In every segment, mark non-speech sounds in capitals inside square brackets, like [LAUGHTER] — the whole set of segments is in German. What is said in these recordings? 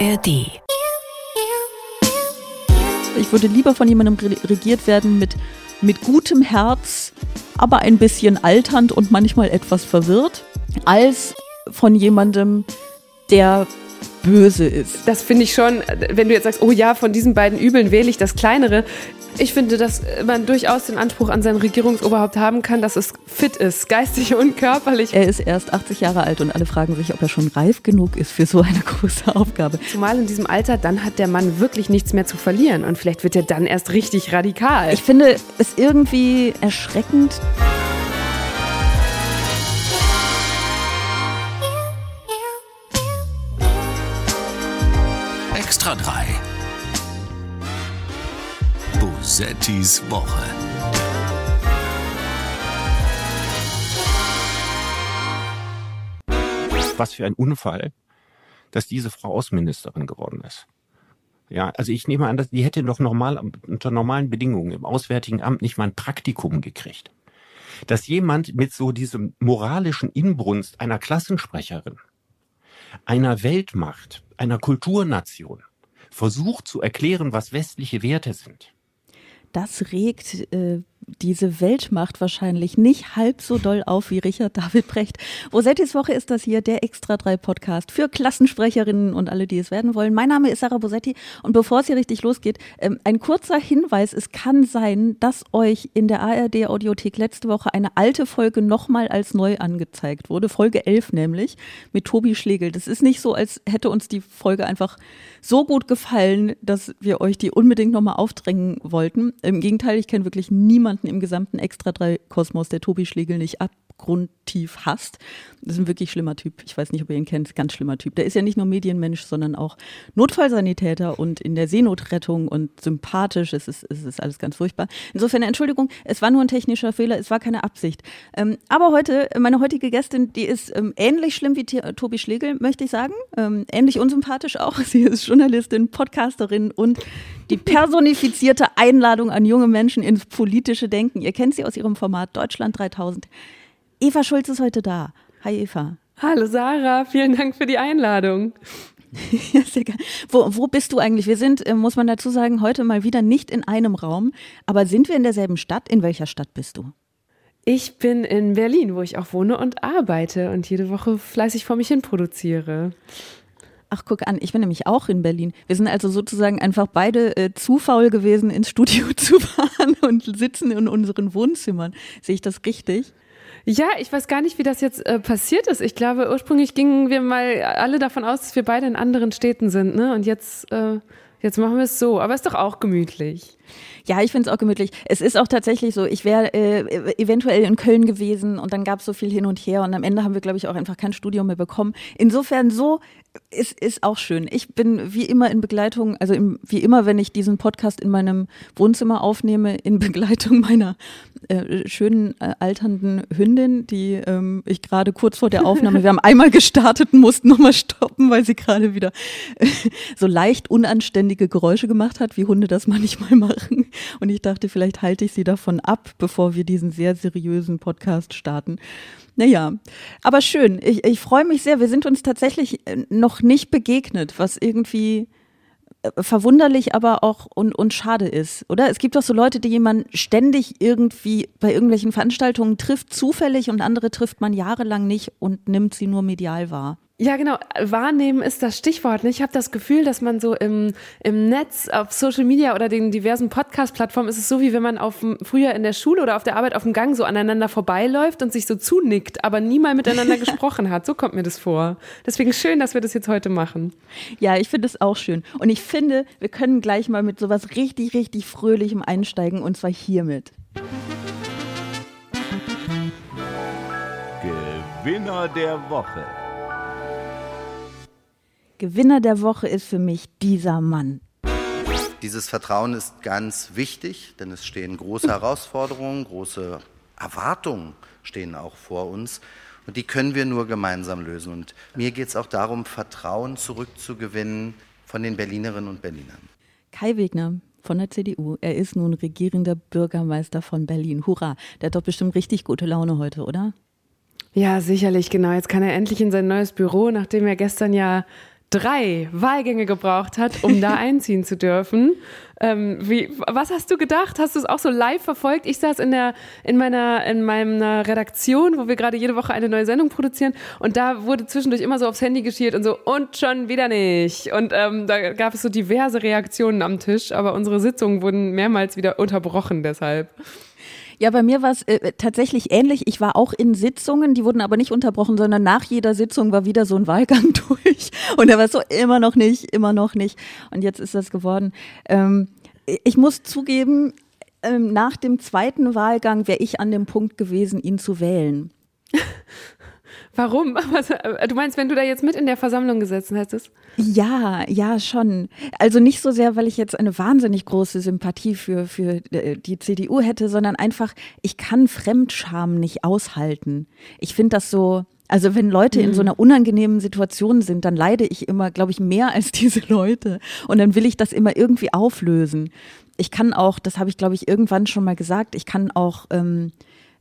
ARD. Ich würde lieber von jemandem regiert werden mit, mit gutem Herz, aber ein bisschen alternd und manchmal etwas verwirrt, als von jemandem, der böse ist. Das finde ich schon, wenn du jetzt sagst, oh ja, von diesen beiden Übeln wähle ich das kleinere. Ich finde, dass man durchaus den Anspruch an sein Regierungsoberhaupt haben kann, dass es fit ist, geistig und körperlich. Er ist erst 80 Jahre alt und alle fragen sich, ob er schon reif genug ist für so eine [LAUGHS] große Aufgabe. Zumal in diesem Alter, dann hat der Mann wirklich nichts mehr zu verlieren und vielleicht wird er dann erst richtig radikal. Ich finde es irgendwie erschreckend. Extra 3. Bosettis Woche. Was für ein Unfall, dass diese Frau Außenministerin geworden ist. Ja, also ich nehme an, dass die hätte doch normal unter normalen Bedingungen im Auswärtigen Amt nicht mal ein Praktikum gekriegt. Dass jemand mit so diesem moralischen Inbrunst einer Klassensprecherin, einer Weltmacht, einer Kulturnation versucht zu erklären, was westliche Werte sind. Das regt äh, diese Weltmacht wahrscheinlich nicht halb so doll auf wie Richard David Brecht. Bosettis Woche ist das hier, der Extra 3 Podcast für Klassensprecherinnen und alle, die es werden wollen. Mein Name ist Sarah Bosetti und bevor es hier richtig losgeht, ähm, ein kurzer Hinweis. Es kann sein, dass euch in der ARD Audiothek letzte Woche eine alte Folge nochmal als neu angezeigt wurde. Folge 11 nämlich mit Tobi Schlegel. Das ist nicht so, als hätte uns die Folge einfach so gut gefallen, dass wir euch die unbedingt nochmal aufdrängen wollten. Im Gegenteil, ich kenne wirklich niemanden niemanden im gesamten Extra 3 Kosmos, der Tobi Schlegel nicht abgrundtief hasst. Das ist ein wirklich schlimmer Typ. Ich weiß nicht, ob ihr ihn kennt. Ganz schlimmer Typ. Der ist ja nicht nur Medienmensch, sondern auch Notfallsanitäter und in der Seenotrettung und sympathisch. Es ist, es ist alles ganz furchtbar. Insofern, Entschuldigung, es war nur ein technischer Fehler. Es war keine Absicht. Ähm, aber heute, meine heutige Gästin, die ist ähm, ähnlich schlimm wie Tobi Schlegel, möchte ich sagen. Ähm, ähnlich unsympathisch auch. Sie ist Journalistin, Podcasterin und die personifizierte Einladung an junge Menschen ins politische Denken. Ihr kennt sie aus ihrem Format Deutschland 3000. Eva Schulz ist heute da. Hi Eva. Hallo Sarah, vielen Dank für die Einladung. [LAUGHS] ja, sehr gerne. Wo, wo bist du eigentlich? Wir sind, äh, muss man dazu sagen, heute mal wieder nicht in einem Raum. Aber sind wir in derselben Stadt? In welcher Stadt bist du? Ich bin in Berlin, wo ich auch wohne und arbeite und jede Woche fleißig vor mich hin produziere. Ach, guck an, ich bin nämlich auch in Berlin. Wir sind also sozusagen einfach beide äh, zu faul gewesen, ins Studio [LAUGHS] zu fahren und sitzen in unseren Wohnzimmern. Sehe ich das richtig? Ja, ich weiß gar nicht, wie das jetzt äh, passiert ist. Ich glaube, ursprünglich gingen wir mal alle davon aus, dass wir beide in anderen Städten sind, ne? Und jetzt, äh, jetzt machen wir es so. Aber ist doch auch gemütlich. Ja, ich finde es auch gemütlich. Es ist auch tatsächlich so, ich wäre äh, eventuell in Köln gewesen und dann gab es so viel hin und her und am Ende haben wir, glaube ich, auch einfach kein Studium mehr bekommen. Insofern so ist, ist auch schön. Ich bin wie immer in Begleitung, also im, wie immer, wenn ich diesen Podcast in meinem Wohnzimmer aufnehme, in [LAUGHS] Begleitung meiner äh, schönen äh, alternden Hündin, die ähm, ich gerade kurz vor der Aufnahme, wir haben [LAUGHS] einmal gestartet und mussten nochmal stoppen, weil sie gerade wieder äh, [LAUGHS] so leicht unanständige Geräusche gemacht hat, wie Hunde das manchmal machen. Und ich dachte, vielleicht halte ich sie davon ab, bevor wir diesen sehr seriösen Podcast starten. Naja, aber schön. Ich, ich freue mich sehr. Wir sind uns tatsächlich äh, noch nicht begegnet, was irgendwie äh, verwunderlich, aber auch und, und schade ist, oder? Es gibt doch so Leute, die jemand ständig irgendwie bei irgendwelchen Veranstaltungen trifft, zufällig und andere trifft man jahrelang nicht und nimmt sie nur medial wahr. Ja, genau. Wahrnehmen ist das Stichwort. Ich habe das Gefühl, dass man so im, im Netz, auf Social Media oder den diversen Podcast-Plattformen ist es so, wie wenn man auf, früher in der Schule oder auf der Arbeit auf dem Gang so aneinander vorbeiläuft und sich so zunickt, aber nie mal miteinander [LAUGHS] gesprochen hat. So kommt mir das vor. Deswegen schön, dass wir das jetzt heute machen. Ja, ich finde es auch schön. Und ich finde, wir können gleich mal mit sowas richtig, richtig Fröhlichem einsteigen und zwar hiermit. Gewinner der Woche. Gewinner der Woche ist für mich dieser Mann. Dieses Vertrauen ist ganz wichtig, denn es stehen große Herausforderungen, große Erwartungen stehen auch vor uns. Und die können wir nur gemeinsam lösen. Und mir geht es auch darum, Vertrauen zurückzugewinnen von den Berlinerinnen und Berlinern. Kai Wegner von der CDU. Er ist nun regierender Bürgermeister von Berlin. Hurra! Der hat doch bestimmt richtig gute Laune heute, oder? Ja, sicherlich, genau. Jetzt kann er endlich in sein neues Büro, nachdem er gestern ja drei Wahlgänge gebraucht hat, um da [LAUGHS] einziehen zu dürfen. Ähm, wie, was hast du gedacht? Hast du es auch so live verfolgt? Ich saß in der in meiner in meiner Redaktion, wo wir gerade jede Woche eine neue Sendung produzieren, und da wurde zwischendurch immer so aufs Handy geschielt und so und schon wieder nicht. Und ähm, da gab es so diverse Reaktionen am Tisch, aber unsere Sitzungen wurden mehrmals wieder unterbrochen deshalb. Ja, bei mir war es äh, tatsächlich ähnlich. Ich war auch in Sitzungen, die wurden aber nicht unterbrochen, sondern nach jeder Sitzung war wieder so ein Wahlgang [LAUGHS] durch. Und er war so immer noch nicht, immer noch nicht. Und jetzt ist das geworden. Ähm, ich muss zugeben, ähm, nach dem zweiten Wahlgang wäre ich an dem Punkt gewesen, ihn zu wählen. [LAUGHS] Warum? [LAUGHS] Äh, du meinst, wenn du da jetzt mit in der Versammlung gesessen hättest? Ja, ja, schon. Also nicht so sehr, weil ich jetzt eine wahnsinnig große Sympathie für, für äh, die CDU hätte, sondern einfach, ich kann Fremdscham nicht aushalten. Ich finde das so, also wenn Leute in so mhm. einer unangenehmen Situation sind, dann leide ich immer, glaube ich, mehr als [LAUGHS] diese Leute. Und dann will ich das immer irgendwie auflösen. Ich kann auch, das habe ich, glaube ich, irgendwann schon mal gesagt, ich kann auch ähm,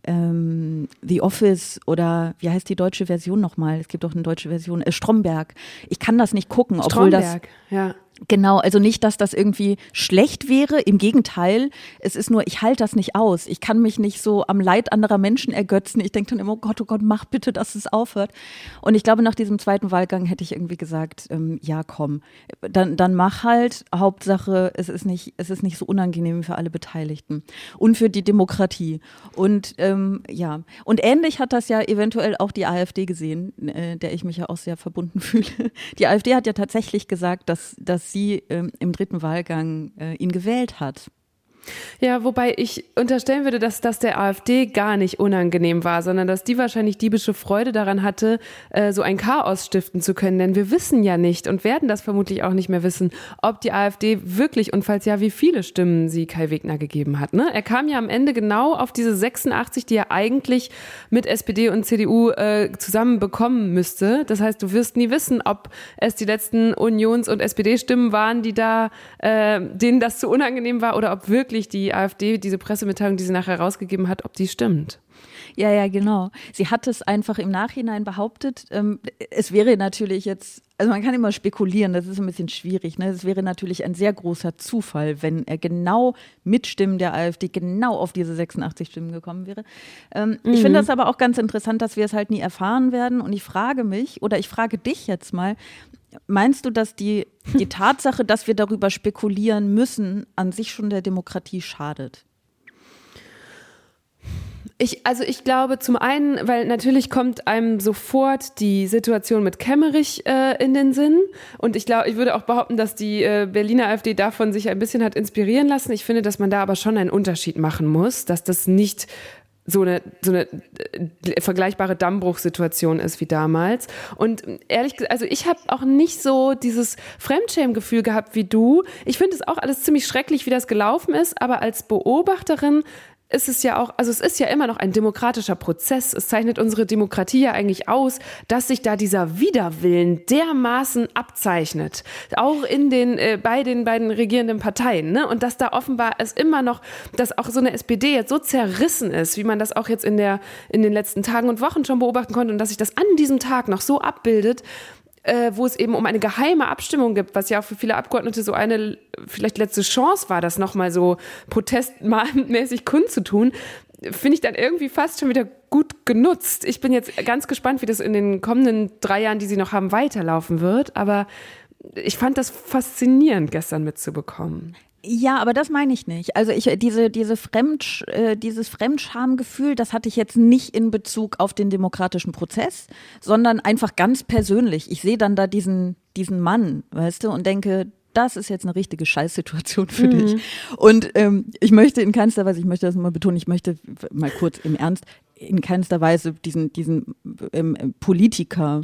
ähm, The Office oder wie heißt die deutsche Version nochmal? Es gibt auch eine deutsche Version, äh, Stromberg. Ich kann das nicht gucken, obwohl Stromberg, das. Ja. Genau, also nicht, dass das irgendwie schlecht wäre, im Gegenteil. Es ist nur, ich halte das nicht aus. Ich kann mich nicht so am Leid anderer Menschen ergötzen. Ich denke dann immer, oh Gott, oh Gott, mach bitte, dass es aufhört. Und ich glaube, nach diesem zweiten Wahlgang hätte ich irgendwie gesagt, ähm, ja, komm, dann, dann mach halt. Hauptsache, es ist nicht, es ist nicht so unangenehm für alle Beteiligten und für die Demokratie. Und ähm, ja, und ähnlich hat das ja eventuell auch die AfD gesehen, äh, der ich mich ja auch sehr verbunden [LAUGHS] fühle. Die AfD hat ja tatsächlich gesagt, dass, dass sie ähm, im dritten Wahlgang äh, ihn gewählt hat. Ja, wobei ich unterstellen würde, dass das der AfD gar nicht unangenehm war, sondern dass die wahrscheinlich diebische Freude daran hatte, äh, so ein Chaos stiften zu können. Denn wir wissen ja nicht und werden das vermutlich auch nicht mehr wissen, ob die AfD wirklich und falls ja, wie viele Stimmen sie Kai Wegner gegeben hat. Ne? Er kam ja am Ende genau auf diese 86, die er eigentlich mit SPD und CDU äh, zusammen bekommen müsste. Das heißt, du wirst nie wissen, ob es die letzten Unions- und SPD-Stimmen waren, die da, äh, denen das zu unangenehm war oder ob wirklich wirklich die AfD, diese Pressemitteilung, die sie nachher rausgegeben hat, ob die stimmt. Ja, ja, genau. Sie hat es einfach im Nachhinein behauptet. Ähm, es wäre natürlich jetzt, also man kann immer spekulieren, das ist ein bisschen schwierig. Ne? Es wäre natürlich ein sehr großer Zufall, wenn er genau mit Stimmen der AfD genau auf diese 86 Stimmen gekommen wäre. Mhm. Ich finde das aber auch ganz interessant, dass wir es halt nie erfahren werden. Und ich frage mich, oder ich frage dich jetzt mal, Meinst du, dass die, die [LAUGHS] Tatsache, dass wir darüber spekulieren müssen, an sich schon der Demokratie schadet? Ich, also ich glaube zum einen, weil natürlich kommt einem sofort die Situation mit Kemmerich äh, in den Sinn. Und ich glaube, ich würde auch behaupten, dass die äh, Berliner AfD davon sich ein bisschen hat inspirieren lassen. Ich finde, dass man da aber schon einen Unterschied machen muss, dass das nicht so eine, so eine äh, vergleichbare Dammbruchsituation ist wie damals. Und ehrlich gesagt, also ich habe auch nicht so dieses Fremdschämgefühl gehabt wie du. Ich finde es auch alles ziemlich schrecklich, wie das gelaufen ist, aber als Beobachterin ist es ja auch, also es ist ja immer noch ein demokratischer Prozess. Es zeichnet unsere Demokratie ja eigentlich aus, dass sich da dieser Widerwillen dermaßen abzeichnet. Auch in den, äh, bei den beiden regierenden Parteien, ne? Und dass da offenbar es immer noch, dass auch so eine SPD jetzt so zerrissen ist, wie man das auch jetzt in der, in den letzten Tagen und Wochen schon beobachten konnte und dass sich das an diesem Tag noch so abbildet, äh, wo es eben um eine geheime Abstimmung gibt, was ja auch für viele Abgeordnete so eine vielleicht letzte Chance war, das nochmal so protestmäßig [LAUGHS] kundzutun, finde ich dann irgendwie fast schon wieder gut genutzt. Ich bin jetzt ganz gespannt, wie das in den kommenden drei Jahren, die sie noch haben, weiterlaufen wird. Aber ich fand das faszinierend, gestern mitzubekommen. Ja, aber das meine ich nicht. Also ich diese diese Fremd äh, dieses Fremdschamgefühl, das hatte ich jetzt nicht in Bezug auf den demokratischen Prozess, sondern einfach ganz persönlich. Ich sehe dann da diesen diesen Mann, weißt du, und denke, das ist jetzt eine richtige Scheißsituation für mhm. dich. Und ähm, ich möchte in keinster Weise, ich möchte das mal betonen, ich möchte mal kurz im Ernst in keinster Weise diesen diesen ähm, Politiker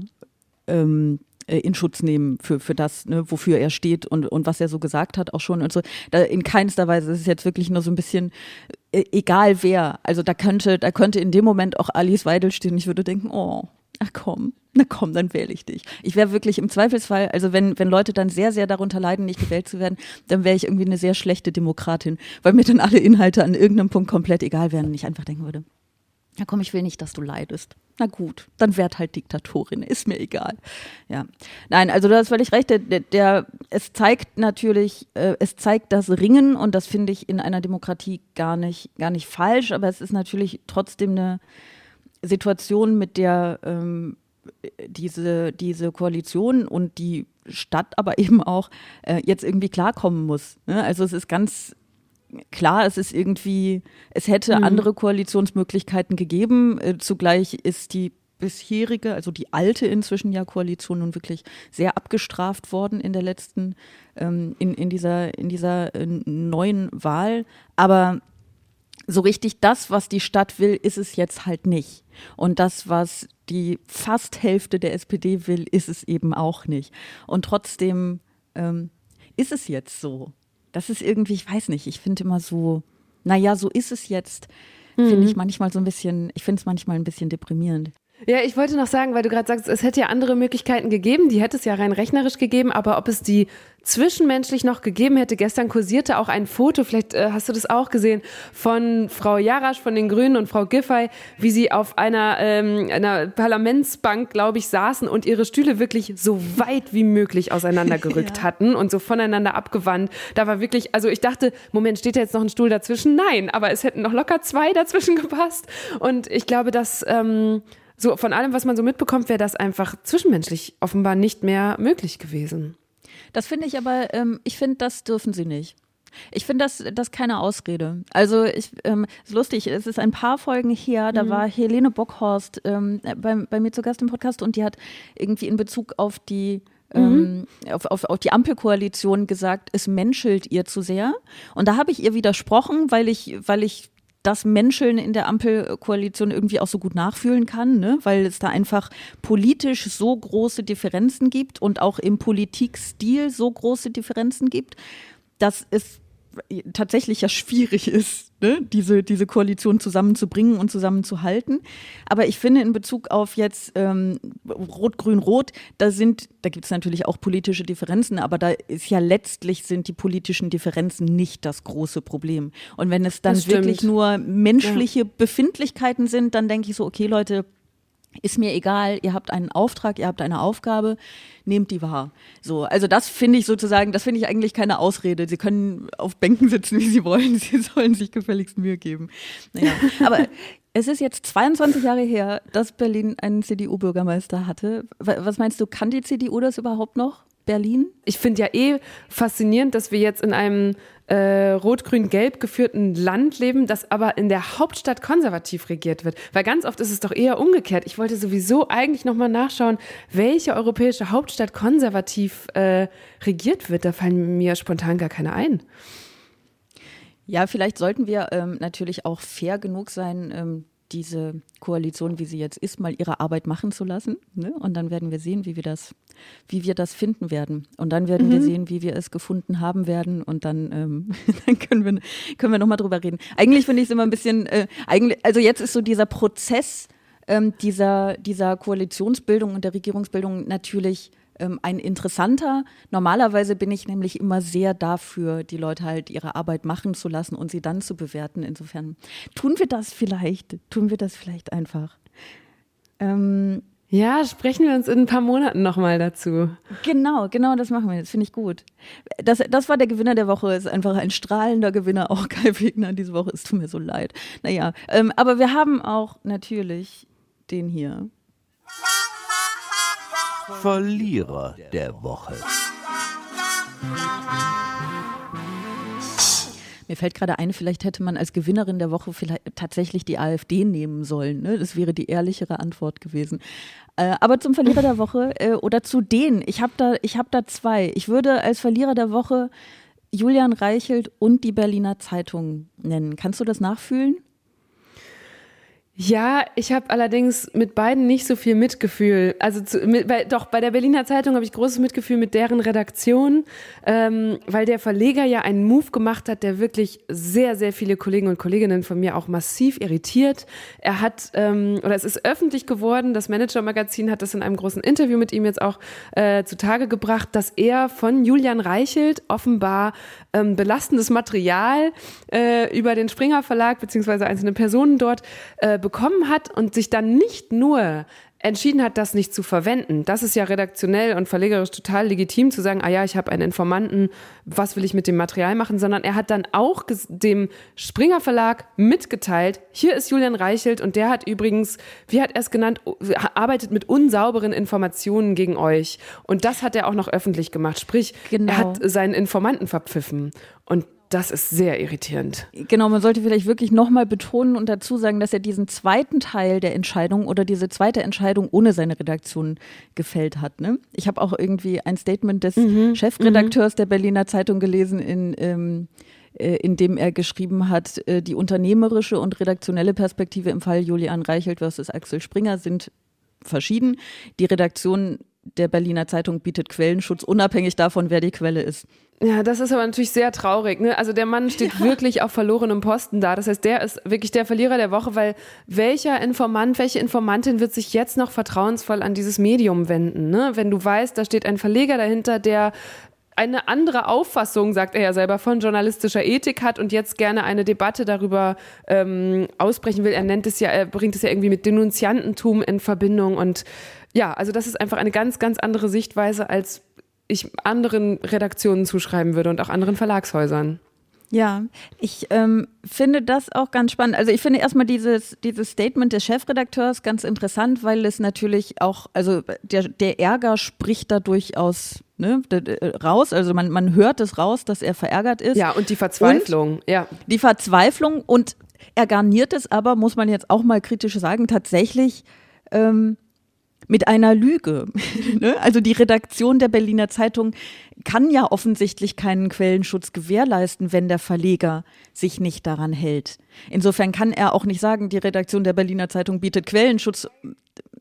ähm, äh, in Schutz nehmen für, für das, ne, wofür er steht und, und was er so gesagt hat auch schon und so. Da in keinster Weise ist es jetzt wirklich nur so ein bisschen äh, egal wer. Also da könnte, da könnte in dem Moment auch Alice Weidel stehen. Ich würde denken, oh, ach komm, na komm, dann wähle ich dich. Ich wäre wirklich im Zweifelsfall, also wenn, wenn Leute dann sehr, sehr darunter leiden, nicht gewählt zu werden, dann wäre ich irgendwie eine sehr schlechte Demokratin, weil mir dann alle Inhalte an irgendeinem Punkt komplett egal wären und ich einfach denken würde, ja komm, ich will nicht, dass du leidest. Na gut, dann werd halt Diktatorin, ist mir egal. Ja. Nein, also du hast völlig recht, der, der es zeigt natürlich, äh, es zeigt das Ringen und das finde ich in einer Demokratie gar nicht, gar nicht falsch, aber es ist natürlich trotzdem eine Situation, mit der ähm, diese, diese Koalition und die Stadt aber [LAUGHS] eben auch äh, jetzt irgendwie klarkommen muss. Ne? Also es ist ganz klar, es ist irgendwie, es hätte mhm. andere Koalitionsmöglichkeiten gegeben. Äh, zugleich ist die bisherige, also die alte inzwischen ja Koalition nun wirklich sehr abgestraft worden in der letzten, ähm, in, in dieser, in dieser äh, neuen Wahl. Aber so richtig das, was die Stadt will, ist es jetzt halt nicht. Und das, was die fast Hälfte der SPD will, ist es eben auch nicht. Und trotzdem ähm, ist es jetzt so. Das ist irgendwie, ich weiß nicht, ich finde immer so, naja, so ist es jetzt, mhm. finde ich manchmal so ein bisschen, ich finde es manchmal ein bisschen deprimierend. Ja, ich wollte noch sagen, weil du gerade sagst, es hätte ja andere Möglichkeiten gegeben, die hätte es ja rein rechnerisch gegeben, aber ob es die zwischenmenschlich noch gegeben hätte, gestern kursierte auch ein Foto, vielleicht äh, hast du das auch gesehen, von Frau Jarasch von den Grünen und Frau Giffey, wie sie auf einer, ähm, einer Parlamentsbank, glaube ich, saßen und ihre Stühle wirklich so weit wie möglich auseinandergerückt [LAUGHS] ja. hatten und so voneinander abgewandt. Da war wirklich, also ich dachte, Moment, steht da jetzt noch ein Stuhl dazwischen? Nein, aber es hätten noch locker zwei dazwischen gepasst. Und ich glaube, dass ähm, so von allem, was man so mitbekommt, wäre das einfach zwischenmenschlich offenbar nicht mehr möglich gewesen. Das finde ich aber, ähm, ich finde, das dürfen sie nicht. Ich finde das, das keine Ausrede. Also ich, ähm, ist lustig, es ist ein paar Folgen her, da mhm. war Helene Bockhorst ähm, bei, bei mir zu Gast im Podcast und die hat irgendwie in Bezug auf die ähm, mhm. auf, auf, auf die Ampelkoalition gesagt, es menschelt ihr zu sehr. Und da habe ich ihr widersprochen, weil ich, weil ich das Menscheln in der Ampelkoalition irgendwie auch so gut nachfühlen kann, ne? weil es da einfach politisch so große Differenzen gibt und auch im Politikstil so große Differenzen gibt, dass es tatsächlich ja schwierig ist, ne? diese, diese Koalition zusammenzubringen und zusammenzuhalten. Aber ich finde in Bezug auf jetzt ähm, Rot-Grün-Rot, da sind, da gibt es natürlich auch politische Differenzen, aber da ist ja letztlich sind die politischen Differenzen nicht das große Problem. Und wenn es dann wirklich nur menschliche ja. Befindlichkeiten sind, dann denke ich so, okay Leute, ist mir egal, ihr habt einen Auftrag, ihr habt eine Aufgabe, nehmt die wahr. So, also das finde ich sozusagen, das finde ich eigentlich keine Ausrede. Sie können auf Bänken sitzen, wie sie wollen, [LAUGHS] sie sollen sich gefälligst Mühe geben. Naja, [LAUGHS] aber es ist jetzt 22 Jahre her, dass Berlin einen CDU-Bürgermeister hatte. Was meinst du, kann die CDU das überhaupt noch? Berlin? Ich finde ja eh faszinierend, dass wir jetzt in einem äh, rot-grün-gelb geführten Land leben, das aber in der Hauptstadt konservativ regiert wird. Weil ganz oft ist es doch eher umgekehrt. Ich wollte sowieso eigentlich nochmal nachschauen, welche europäische Hauptstadt konservativ äh, regiert wird. Da fallen mir spontan gar keine ein. Ja, vielleicht sollten wir ähm, natürlich auch fair genug sein, ähm, diese Koalition, wie sie jetzt ist, mal ihre Arbeit machen zu lassen. Ne? Und dann werden wir sehen, wie wir das, wie wir das finden werden. Und dann werden mhm. wir sehen, wie wir es gefunden haben werden. Und dann, ähm, [LAUGHS] dann können wir, können wir nochmal drüber reden. Eigentlich finde ich es immer ein bisschen, äh, eigentlich, also jetzt ist so dieser Prozess ähm, dieser, dieser Koalitionsbildung und der Regierungsbildung natürlich ähm, ein interessanter. Normalerweise bin ich nämlich immer sehr dafür, die Leute halt ihre Arbeit machen zu lassen und sie dann zu bewerten. Insofern tun wir das vielleicht, tun wir das vielleicht einfach. Ähm, ja, sprechen wir uns in ein paar Monaten nochmal dazu. Genau, genau, das machen wir. Das finde ich gut. Das, das war der Gewinner der Woche. Ist einfach ein strahlender Gewinner, auch [LAUGHS] Kai Wegner diese Woche. Es tut mir so leid. Naja, ähm, aber wir haben auch natürlich den hier. Verlierer der Woche. Mir fällt gerade ein, vielleicht hätte man als Gewinnerin der Woche vielleicht tatsächlich die AfD nehmen sollen. Ne? Das wäre die ehrlichere Antwort gewesen. Äh, aber zum Verlierer der Woche äh, oder zu denen, ich habe da, hab da zwei. Ich würde als Verlierer der Woche Julian Reichelt und die Berliner Zeitung nennen. Kannst du das nachfühlen? Ja, ich habe allerdings mit beiden nicht so viel Mitgefühl. Also zu, mit, bei, doch bei der Berliner Zeitung habe ich großes Mitgefühl mit deren Redaktion, ähm, weil der Verleger ja einen Move gemacht hat, der wirklich sehr, sehr viele Kollegen und Kolleginnen von mir auch massiv irritiert. Er hat, ähm, oder es ist öffentlich geworden, das Manager-Magazin hat das in einem großen Interview mit ihm jetzt auch äh, zutage gebracht, dass er von Julian Reichelt offenbar ähm, belastendes Material äh, über den Springer Verlag beziehungsweise einzelne Personen dort äh, bekommen hat und sich dann nicht nur entschieden hat, das nicht zu verwenden. Das ist ja redaktionell und verlegerisch total legitim zu sagen, ah ja, ich habe einen Informanten, was will ich mit dem Material machen, sondern er hat dann auch dem Springer Verlag mitgeteilt, hier ist Julian Reichelt und der hat übrigens, wie hat er es genannt, arbeitet mit unsauberen Informationen gegen euch. Und das hat er auch noch öffentlich gemacht. Sprich, genau. er hat seinen Informanten verpfiffen. Und das ist sehr irritierend. Genau, man sollte vielleicht wirklich nochmal betonen und dazu sagen, dass er diesen zweiten Teil der Entscheidung oder diese zweite Entscheidung ohne seine Redaktion gefällt hat. Ne? Ich habe auch irgendwie ein Statement des mhm. Chefredakteurs mhm. der Berliner Zeitung gelesen, in, ähm, äh, in dem er geschrieben hat, äh, die unternehmerische und redaktionelle Perspektive im Fall Julian Reichelt versus Axel Springer sind verschieden. Die Redaktion der Berliner Zeitung bietet Quellenschutz, unabhängig davon, wer die Quelle ist. Ja, das ist aber natürlich sehr traurig. Ne? Also der Mann steht [LAUGHS] ja. wirklich auf verlorenem Posten da. Das heißt, der ist wirklich der Verlierer der Woche, weil welcher Informant, welche Informantin wird sich jetzt noch vertrauensvoll an dieses Medium wenden? Ne? Wenn du weißt, da steht ein Verleger dahinter, der eine andere Auffassung, sagt er ja selber, von journalistischer Ethik hat und jetzt gerne eine Debatte darüber ähm, ausbrechen will. Er nennt es ja, er bringt es ja irgendwie mit Denunziantentum in Verbindung und ja, also das ist einfach eine ganz, ganz andere Sichtweise als ich anderen Redaktionen zuschreiben würde und auch anderen Verlagshäusern. Ja, ich ähm, finde das auch ganz spannend. Also ich finde erstmal dieses, dieses Statement des Chefredakteurs ganz interessant, weil es natürlich auch, also der, der Ärger spricht da durchaus ne, raus. Also man, man hört es raus, dass er verärgert ist. Ja, und die Verzweiflung, und ja. Die Verzweiflung und er garniert es aber, muss man jetzt auch mal kritisch sagen, tatsächlich ähm, mit einer Lüge. [LAUGHS] Ne? also die Redaktion der Berliner Zeitung kann ja offensichtlich keinen Quellenschutz gewährleisten, wenn der Verleger sich nicht daran hält. Insofern kann er auch nicht sagen, die Redaktion der Berliner Zeitung bietet Quellenschutz.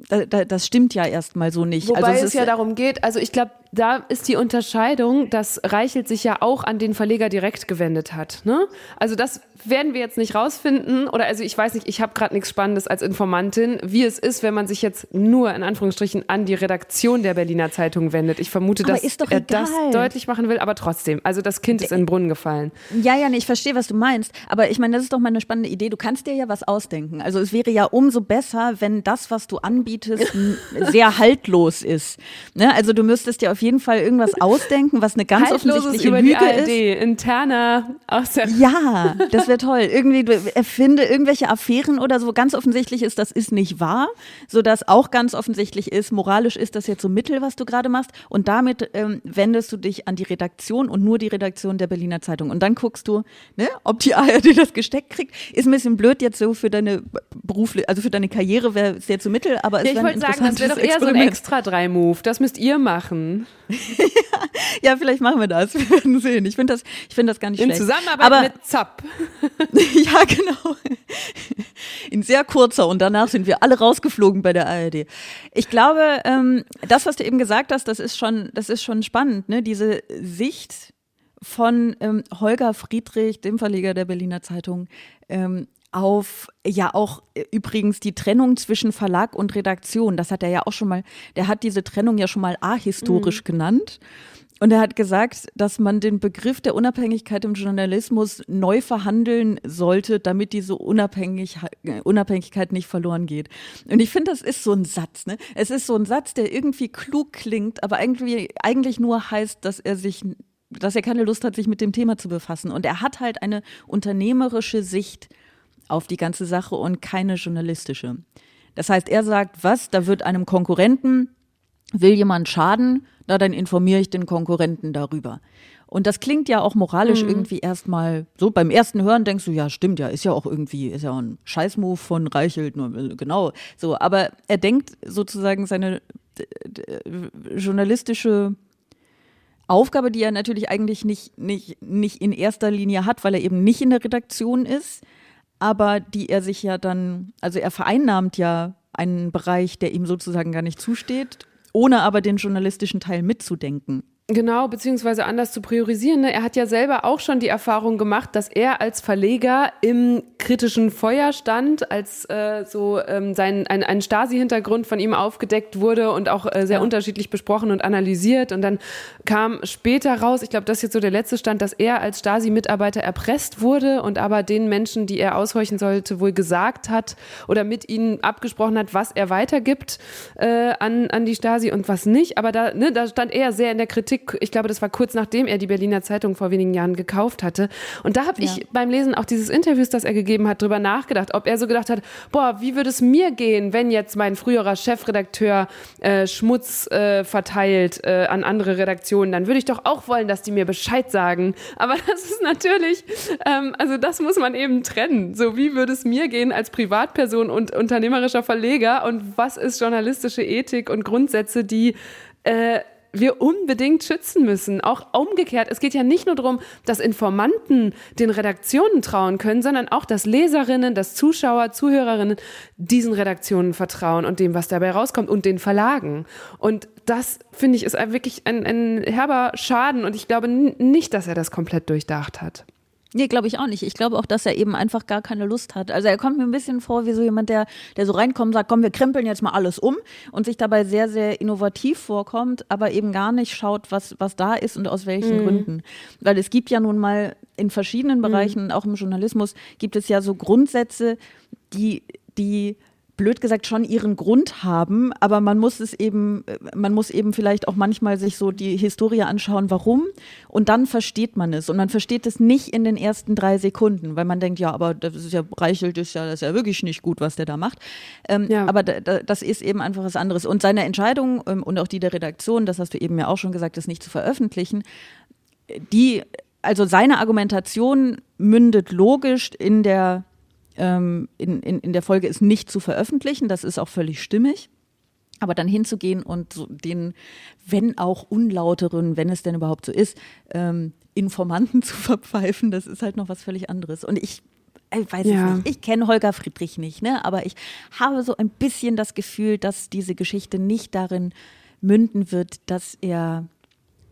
Das stimmt ja erstmal so nicht. Wobei also es, es ja darum geht, also ich glaube, da ist die Unterscheidung, dass Reichelt sich ja auch an den Verleger direkt gewendet hat. Ne? Also das werden wir jetzt nicht rausfinden. Oder also ich weiß nicht, ich habe gerade nichts Spannendes als Informantin, wie es ist, wenn man sich jetzt nur in Anführungsstrichen an die Redaktion der Berliner Zeitung wendet. Ich vermute, dass er das deutlich machen will, aber trotzdem. Also das Kind ist in den Brunnen gefallen. Ja, ja, nee, ich verstehe, was du meinst. Aber ich meine, das ist doch mal eine spannende Idee. Du kannst dir ja was ausdenken. Also es wäre ja umso besser, wenn das, was du anbietest, sehr haltlos ist. Ne? Also du müsstest ja auf jeden Fall irgendwas [LAUGHS] ausdenken, was eine ganz offensichtliche über Lüge die ARD, ist. interner aus der Ja, das wäre toll. Irgendwie erfinde irgendwelche Affären oder so. Ganz offensichtlich ist, das ist nicht wahr, sodass auch ganz offensichtlich ist, moralisch ist das jetzt so Mittel, was du gerade machst. Und damit ähm, wendest du dich an die Redaktion und nur die Redaktion der Berliner Zeitung. Und dann guckst du, ne, ob die ARD [LAUGHS] das gesteckt kriegt. Ist ein bisschen blöd jetzt so für deine berufliche, also für deine Karriere wäre es sehr zu Mittel, aber ja, es wäre ein Ich wollte sagen, das wäre doch eher so ein Extra-3-Move. Das müsst ihr machen. [LAUGHS] ja, vielleicht machen wir das. [LAUGHS] Wir werden sehen. Ich finde das, ich finde das gar nicht In schlecht. In Zusammenarbeit aber, mit ZAP. [LAUGHS] ja, genau. In sehr kurzer und danach sind wir alle rausgeflogen bei der ARD. Ich glaube, ähm, das, was du eben gesagt hast, das ist schon, das ist schon spannend, ne? Diese Sicht von ähm, Holger Friedrich, dem Verleger der Berliner Zeitung, ähm, auf ja auch äh, übrigens die Trennung zwischen Verlag und Redaktion. Das hat er ja auch schon mal, der hat diese Trennung ja schon mal ahistorisch mhm. genannt. Und er hat gesagt, dass man den Begriff der Unabhängigkeit im Journalismus neu verhandeln sollte, damit diese Unabhängig Unabhängigkeit nicht verloren geht. Und ich finde, das ist so ein Satz. Ne? Es ist so ein Satz, der irgendwie klug klingt, aber eigentlich, eigentlich nur heißt, dass er sich dass er keine Lust hat, sich mit dem Thema zu befassen. Und er hat halt eine unternehmerische Sicht auf die ganze Sache und keine journalistische. Das heißt, er sagt, was, da wird einem Konkurrenten, will jemand schaden, na dann informiere ich den Konkurrenten darüber. Und das klingt ja auch moralisch mhm. irgendwie erstmal so. Beim ersten Hören denkst du, ja, stimmt ja, ist ja auch irgendwie, ist ja auch ein Scheißmove von Reichelt, nur, genau. So, aber er denkt sozusagen seine journalistische Aufgabe, die er natürlich eigentlich nicht, nicht, nicht in erster Linie hat, weil er eben nicht in der Redaktion ist, aber die er sich ja dann, also er vereinnahmt ja einen Bereich, der ihm sozusagen gar nicht zusteht, ohne aber den journalistischen Teil mitzudenken. Genau, beziehungsweise anders zu priorisieren. Ne? Er hat ja selber auch schon die Erfahrung gemacht, dass er als Verleger im kritischen Feuer stand, als äh, so ähm, sein, ein, ein Stasi-Hintergrund von ihm aufgedeckt wurde und auch äh, sehr ja. unterschiedlich besprochen und analysiert. Und dann kam später raus, ich glaube, das ist jetzt so der letzte Stand, dass er als Stasi-Mitarbeiter erpresst wurde und aber den Menschen, die er aushorchen sollte, wohl gesagt hat oder mit ihnen abgesprochen hat, was er weitergibt äh, an, an die Stasi und was nicht. Aber da, ne, da stand er sehr in der Kritik Kritik, ich glaube, das war kurz nachdem er die Berliner Zeitung vor wenigen Jahren gekauft hatte. Und da habe ja. ich beim Lesen auch dieses Interviews, das er gegeben hat, drüber nachgedacht, ob er so gedacht hat, boah, wie würde es mir gehen, wenn jetzt mein früherer Chefredakteur äh, Schmutz äh, verteilt äh, an andere Redaktionen, dann würde ich doch auch wollen, dass die mir Bescheid sagen. Aber [LAUGHS] das ist natürlich, ähm, also das muss man eben trennen. So, wie würde es mir gehen als Privatperson und unternehmerischer Verleger und was ist journalistische Ethik und Grundsätze, die äh, wir unbedingt schützen müssen. Auch umgekehrt, es geht ja nicht nur darum, dass Informanten den Redaktionen trauen können, sondern auch, dass Leserinnen, dass Zuschauer, Zuhörerinnen diesen Redaktionen vertrauen und dem, was dabei rauskommt und den Verlagen. Und das, finde ich, ist wirklich ein, ein herber Schaden und ich glaube nicht, dass er das komplett durchdacht hat. Nee, glaube ich auch nicht. Ich glaube auch, dass er eben einfach gar keine Lust hat. Also er kommt mir ein bisschen vor wie so jemand, der, der so reinkommt und sagt, komm, wir krempeln jetzt mal alles um und sich dabei sehr, sehr innovativ vorkommt, aber eben gar nicht schaut, was, was da ist und aus welchen mhm. Gründen. Weil es gibt ja nun mal in verschiedenen Bereichen, mhm. auch im Journalismus, gibt es ja so Grundsätze, die, die blöd gesagt schon ihren Grund haben, aber man muss es eben, man muss eben vielleicht auch manchmal sich so die Historie anschauen, warum, und dann versteht man es. Und man versteht es nicht in den ersten drei Sekunden, weil man denkt, ja, aber das ist ja, Reichelt ist ja, das ist ja wirklich nicht gut, was der da macht. Ähm, ja. Aber da, da, das ist eben einfach was anderes. Und seine Entscheidung ähm, und auch die der Redaktion, das hast du eben ja auch schon gesagt, das nicht zu veröffentlichen, die, also seine Argumentation mündet logisch in der ähm, in, in, in der Folge ist nicht zu veröffentlichen. Das ist auch völlig stimmig. Aber dann hinzugehen und so den, wenn auch unlauteren, wenn es denn überhaupt so ist, ähm, Informanten [LAUGHS] zu verpfeifen, das ist halt noch was völlig anderes. Und ich, ich weiß ja. es nicht. Ich kenne Holger Friedrich nicht, ne? aber ich habe so ein bisschen das Gefühl, dass diese Geschichte nicht darin münden wird, dass er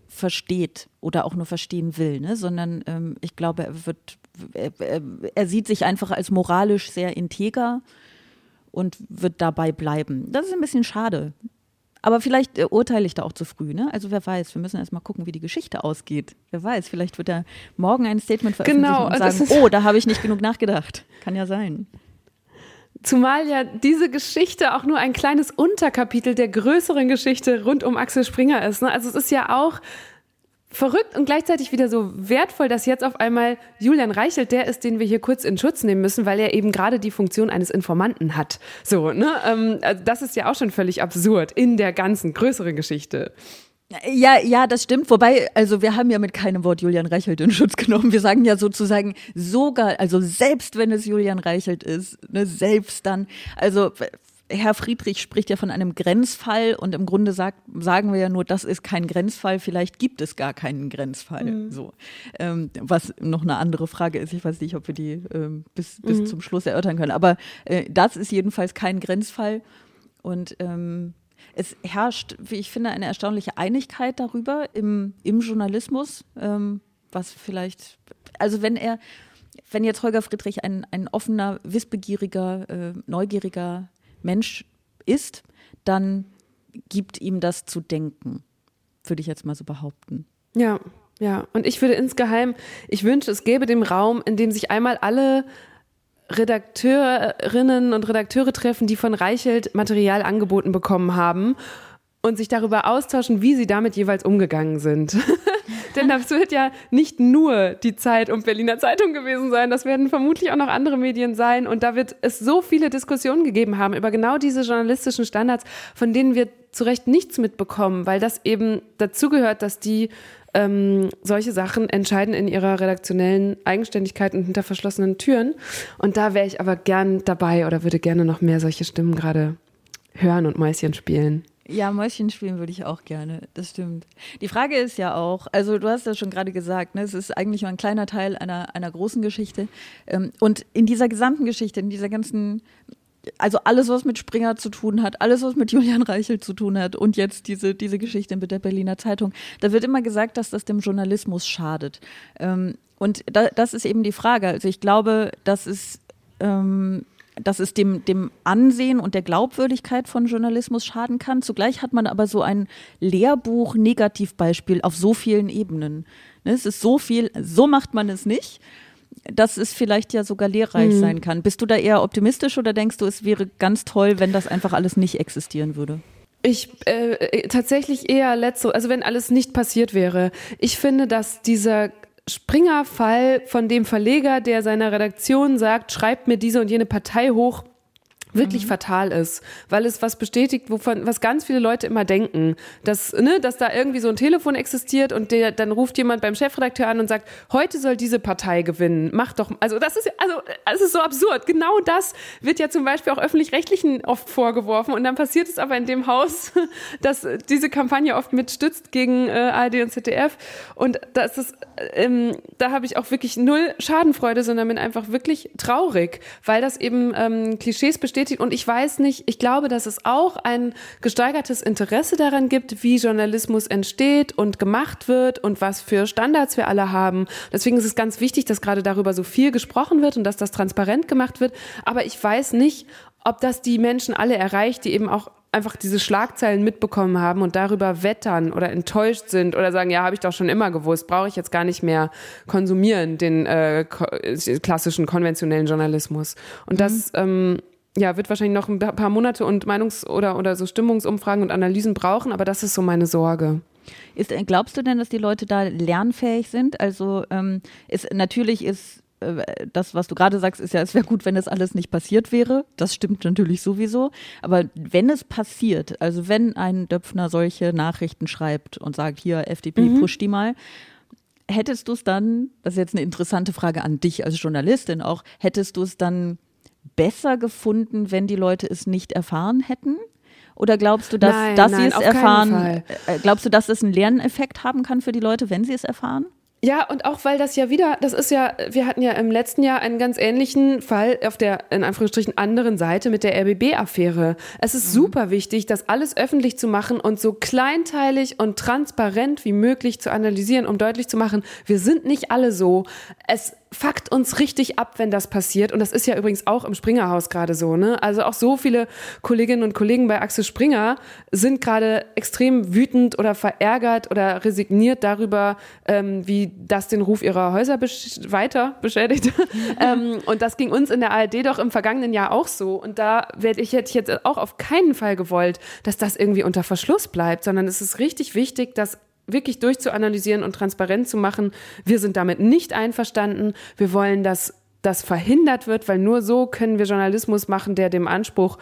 versteht oder auch nur verstehen will, ne? sondern ähm, ich glaube, er wird er, sieht sich einfach als moralisch sehr integer und wird dabei bleiben. Das ist ein bisschen schade. Aber vielleicht äh, urteile ich da auch zu früh, ne? Also wer weiß, wir müssen erst mal gucken, wie die Geschichte ausgeht. Wer weiß, vielleicht wird er morgen ein Statement veröffentlichen genau, und sagen, oh, da habe ich nicht genug nachgedacht. Kann ja sein. Zumal ja diese Geschichte auch nur ein kleines Unterkapitel der größeren Geschichte rund um Axel Springer ist. Ne? Also es ist ja auch verrückt und gleichzeitig wieder so wertvoll, dass jetzt auf einmal Julian Reichelt der ist, den wir hier kurz in Schutz nehmen müssen, weil er eben gerade die Funktion eines Informanten hat. So, ne? Ähm, also das ist ja auch schon völlig absurd in der ganzen größeren Geschichte. Ja, ja, das stimmt. Wobei, also wir haben ja mit keinem Wort Julian Reichelt in Schutz genommen. Wir sagen ja sozusagen sogar, also selbst wenn es Julian Reichelt ist, ne, selbst dann, also Herr Friedrich spricht ja von einem Grenzfall und im Grunde sagt, sagen wir ja nur, das ist kein Grenzfall, vielleicht gibt es gar keinen Grenzfall. Mhm. So. Ähm, was noch eine andere Frage ist, ich weiß nicht, ob wir die ähm, bis, bis mhm. zum Schluss erörtern können. Aber äh, das ist jedenfalls kein Grenzfall. Und ähm, es herrscht, wie ich finde, eine erstaunliche Einigkeit darüber im, im Journalismus, ähm, was vielleicht, also wenn er, wenn jetzt Holger Friedrich ein, ein offener, wissbegieriger, äh, neugieriger Mensch ist, dann gibt ihm das zu denken, würde ich jetzt mal so behaupten. Ja, ja. Und ich würde insgeheim, ich wünsche, es gäbe den Raum, in dem sich einmal alle Redakteurinnen und Redakteure treffen, die von Reichelt Material angeboten bekommen haben und sich darüber austauschen, wie sie damit jeweils umgegangen sind. [LAUGHS] Denn das wird ja nicht nur die Zeit und Berliner Zeitung gewesen sein, das werden vermutlich auch noch andere Medien sein. Und da wird es so viele Diskussionen gegeben haben über genau diese journalistischen Standards, von denen wir zu Recht nichts mitbekommen, weil das eben dazugehört, dass die ähm, solche Sachen entscheiden in ihrer redaktionellen Eigenständigkeit und hinter verschlossenen Türen. Und da wäre ich aber gern dabei oder würde gerne noch mehr solche Stimmen gerade hören und Mäuschen spielen. Ja, Mäuschen spielen würde ich auch gerne, das stimmt. Die Frage ist ja auch, also du hast ja schon gerade gesagt, ne, es ist eigentlich nur ein kleiner Teil einer, einer großen Geschichte. Ähm, und in dieser gesamten Geschichte, in dieser ganzen also alles, was mit Springer zu tun hat, alles, was mit Julian Reichelt zu tun hat und jetzt diese, diese Geschichte mit der Berliner Zeitung, da wird immer gesagt, dass das dem Journalismus schadet. Ähm, und da, das ist eben die Frage. Also ich glaube, dass es, ähm, dass es dem, dem Ansehen und der Glaubwürdigkeit von Journalismus schaden kann. Zugleich hat man aber so ein Lehrbuch-Negativbeispiel auf so vielen Ebenen. Ne, es ist so viel, so macht man es nicht dass es vielleicht ja sogar lehrreich mhm. sein kann. Bist du da eher optimistisch oder denkst du, es wäre ganz toll, wenn das einfach alles nicht existieren würde? Ich äh, tatsächlich eher letzte, also wenn alles nicht passiert wäre. Ich finde, dass dieser Springer-Fall von dem Verleger, der seiner Redaktion sagt, schreibt mir diese und jene Partei hoch, wirklich mhm. fatal ist, weil es was bestätigt, wovon was ganz viele Leute immer denken, dass ne, dass da irgendwie so ein Telefon existiert und der dann ruft jemand beim Chefredakteur an und sagt, heute soll diese Partei gewinnen, mach doch, also das ist also es ist so absurd. Genau das wird ja zum Beispiel auch öffentlich-rechtlichen oft vorgeworfen und dann passiert es aber in dem Haus, [LAUGHS] dass diese Kampagne oft mitstützt gegen äh, ARD und ZDF und das ist ähm, da habe ich auch wirklich null Schadenfreude, sondern bin einfach wirklich traurig, weil das eben ähm, Klischees bestätigt bestätigt. Und ich weiß nicht, ich glaube, dass es auch ein gesteigertes Interesse daran gibt, wie Journalismus entsteht und gemacht wird und was für Standards wir alle haben. Deswegen ist es ganz wichtig, dass gerade darüber so viel gesprochen wird und dass das transparent gemacht wird. Aber ich weiß nicht, ob das die Menschen alle erreicht, die eben auch einfach diese Schlagzeilen mitbekommen haben und darüber wettern oder enttäuscht sind oder sagen, ja, habe ich doch schon immer gewusst, brauche ich jetzt gar nicht mehr konsumieren, den äh, klassischen konventionellen Journalismus. Und das mhm. ähm, ja, wird wahrscheinlich noch ein paar Monate und Meinungs- oder, oder so Stimmungsumfragen und Analysen brauchen, aber das ist so meine Sorge. Ist, äh, glaubst du denn, dass die Leute da lernfähig sind? Also ähm, ist, natürlich ist äh, das, was du gerade sagst, ist ja, es wäre gut, wenn das alles nicht passiert wäre. Das stimmt natürlich sowieso. Aber wenn es passiert, also wenn ein Döpfner solche Nachrichten schreibt und sagt, hier, FDP, mhm. push die mal, hättest du es dann, das ist jetzt eine interessante Frage an dich als Journalistin auch, hättest du es dann besser gefunden, wenn die Leute es nicht erfahren hätten? Oder glaubst du, dass, nein, dass nein, sie es erfahren? Äh, glaubst du, dass es einen Lerneffekt haben kann für die Leute, wenn sie es erfahren? Ja, und auch weil das ja wieder, das ist ja, wir hatten ja im letzten Jahr einen ganz ähnlichen Fall auf der, in Anführungsstrichen, anderen Seite mit der RBB-Affäre. Es ist mhm. super wichtig, das alles öffentlich zu machen und so kleinteilig und transparent wie möglich zu analysieren, um deutlich zu machen, wir sind nicht alle so. Es fuckt uns richtig ab, wenn das passiert. Und das ist ja übrigens auch im Springerhaus gerade so. Ne? Also auch so viele Kolleginnen und Kollegen bei Axel Springer sind gerade extrem wütend oder verärgert oder resigniert darüber, ähm, wie das den Ruf ihrer Häuser besch weiter beschädigt. [LAUGHS] ähm, und das ging uns in der ARD doch im vergangenen Jahr auch so. Und da werde ich, hätte ich jetzt auch auf keinen Fall gewollt, dass das irgendwie unter Verschluss bleibt, sondern es ist richtig wichtig, dass wirklich durchzuanalysieren und transparent zu machen. Wir sind damit nicht einverstanden. Wir wollen, dass das verhindert wird, weil nur so können wir Journalismus machen, der dem Anspruch,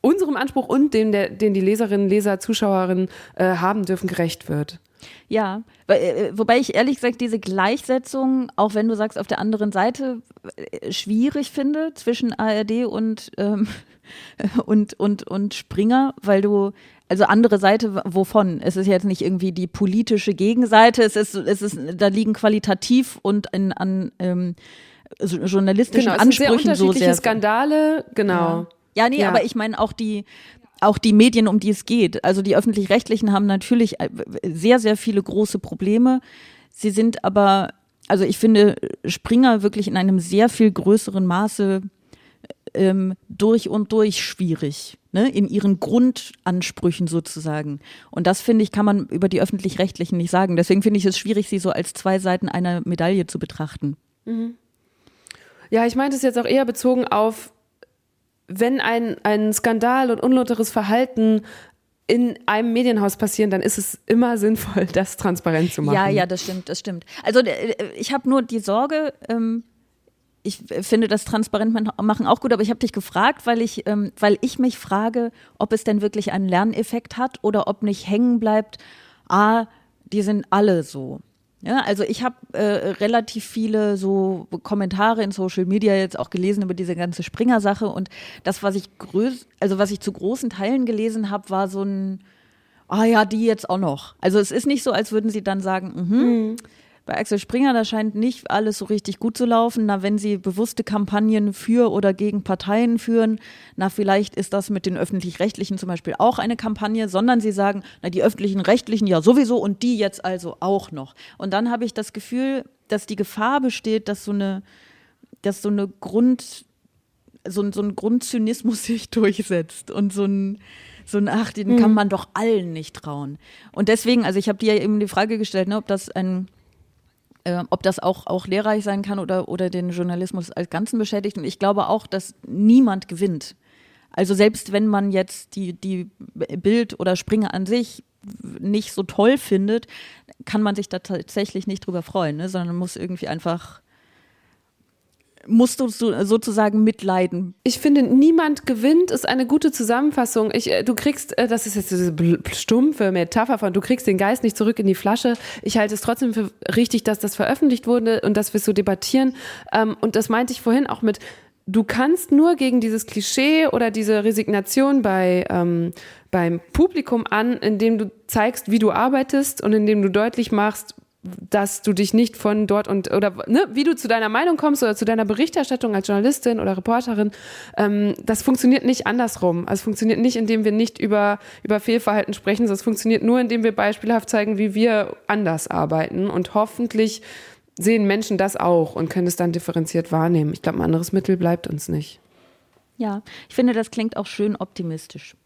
unserem Anspruch und dem, der, den die Leserinnen, Leser, Zuschauerinnen äh, haben dürfen, gerecht wird. Ja, äh, wobei ich ehrlich gesagt diese Gleichsetzung, auch wenn du sagst, auf der anderen Seite äh, schwierig finde zwischen ARD und, ähm, [LAUGHS] und, und, und Springer, weil du also andere Seite wovon? Es ist jetzt nicht irgendwie die politische Gegenseite, es ist, es ist, da liegen qualitativ und in, an ähm, journalistischen genau, es Ansprüchen sind sehr unterschiedliche so sehr. Skandale, genau. Ja, ja nee, ja. aber ich meine auch die, auch die Medien, um die es geht. Also die öffentlich-rechtlichen haben natürlich äh, sehr, sehr viele große Probleme. Sie sind aber, also ich finde Springer wirklich in einem sehr viel größeren Maße ähm, durch und durch schwierig, ne? in ihren Grundansprüchen sozusagen. Und das finde ich, kann man über die öffentlich-rechtlichen nicht sagen. Deswegen finde ich es schwierig, sie so als zwei Seiten einer Medaille zu betrachten. Mhm. Ja, ich meinte es jetzt auch eher bezogen auf, wenn ein, ein Skandal und unlauteres Verhalten in einem Medienhaus passieren, dann ist es immer sinnvoll, [LAUGHS] das transparent zu machen. Ja, ja, das stimmt, das stimmt. Also äh, ich habe nur die Sorge, ähm, ich finde das transparent machen auch gut, aber ich habe dich gefragt, weil ich, ähm, weil ich mich frage, ob es denn wirklich einen Lerneffekt hat oder ob nicht hängen bleibt, ah, die sind alle so. Ja, also ich habe äh, relativ viele so Kommentare in Social Media jetzt auch gelesen über diese ganze Springer-Sache und das, was ich größ also was ich zu großen Teilen gelesen habe, war so ein, ah ja, die jetzt auch noch. Also es ist nicht so, als würden sie dann sagen, mhm. Bei Axel Springer, da scheint nicht alles so richtig gut zu laufen. Na, wenn sie bewusste Kampagnen für oder gegen Parteien führen, na, vielleicht ist das mit den öffentlich-rechtlichen zum Beispiel auch eine Kampagne, sondern sie sagen, na, die öffentlichen Rechtlichen ja sowieso und die jetzt also auch noch. Und dann habe ich das Gefühl, dass die Gefahr besteht, dass so eine, dass so eine Grund, so, so ein Grundzynismus [LAUGHS] sich durchsetzt und so ein, so ein, ach, den kann man doch allen nicht trauen. Und deswegen, also ich habe dir ja eben die Frage gestellt, ne, ob das ein äh, ob das auch, auch lehrreich sein kann oder, oder den Journalismus als Ganzen beschädigt. Und ich glaube auch, dass niemand gewinnt. Also selbst wenn man jetzt die, die Bild oder Springer an sich nicht so toll findet, kann man sich da tatsächlich nicht drüber freuen, ne? sondern muss irgendwie einfach musst du so, sozusagen mitleiden. Ich finde, niemand gewinnt ist eine gute Zusammenfassung. Ich, äh, du kriegst, äh, das ist jetzt diese stumpfe Metapher von, du kriegst den Geist nicht zurück in die Flasche. Ich halte es trotzdem für richtig, dass das veröffentlicht wurde und dass wir so debattieren. Ähm, und das meinte ich vorhin auch mit, du kannst nur gegen dieses Klischee oder diese Resignation bei, ähm, beim Publikum an, indem du zeigst, wie du arbeitest und indem du deutlich machst, dass du dich nicht von dort und oder ne, wie du zu deiner Meinung kommst oder zu deiner Berichterstattung als Journalistin oder Reporterin, ähm, das funktioniert nicht andersrum. Also es funktioniert nicht, indem wir nicht über, über Fehlverhalten sprechen, sondern es funktioniert nur, indem wir beispielhaft zeigen, wie wir anders arbeiten und hoffentlich sehen Menschen das auch und können es dann differenziert wahrnehmen. Ich glaube, ein anderes Mittel bleibt uns nicht. Ja, ich finde, das klingt auch schön optimistisch.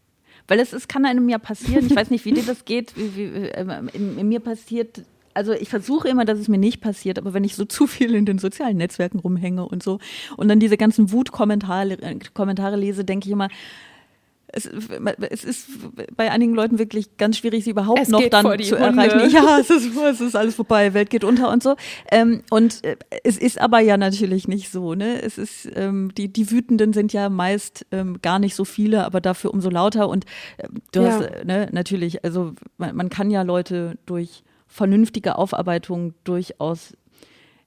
Weil es, es kann einem ja passieren, ich weiß nicht, wie dir das geht, wie, wie, äh, in, in mir passiert also ich versuche immer, dass es mir nicht passiert, aber wenn ich so zu viel in den sozialen Netzwerken rumhänge und so und dann diese ganzen Wutkommentare Kommentare lese, denke ich immer, es, es, ist bei einigen Leuten wirklich ganz schwierig, sie überhaupt es noch dann zu Hunde. erreichen. [LAUGHS] Ja, es ist, es ist alles vorbei, Welt geht unter und so. Ähm, und äh, es ist aber ja natürlich nicht so. Ne? Es ist ähm, die die Wütenden sind ja meist ähm, gar nicht so viele, aber dafür umso lauter. Und äh, du Ja. hast äh, ne, natürlich, also man, man kann ja Leute durch vernünftige Aufarbeitung durchaus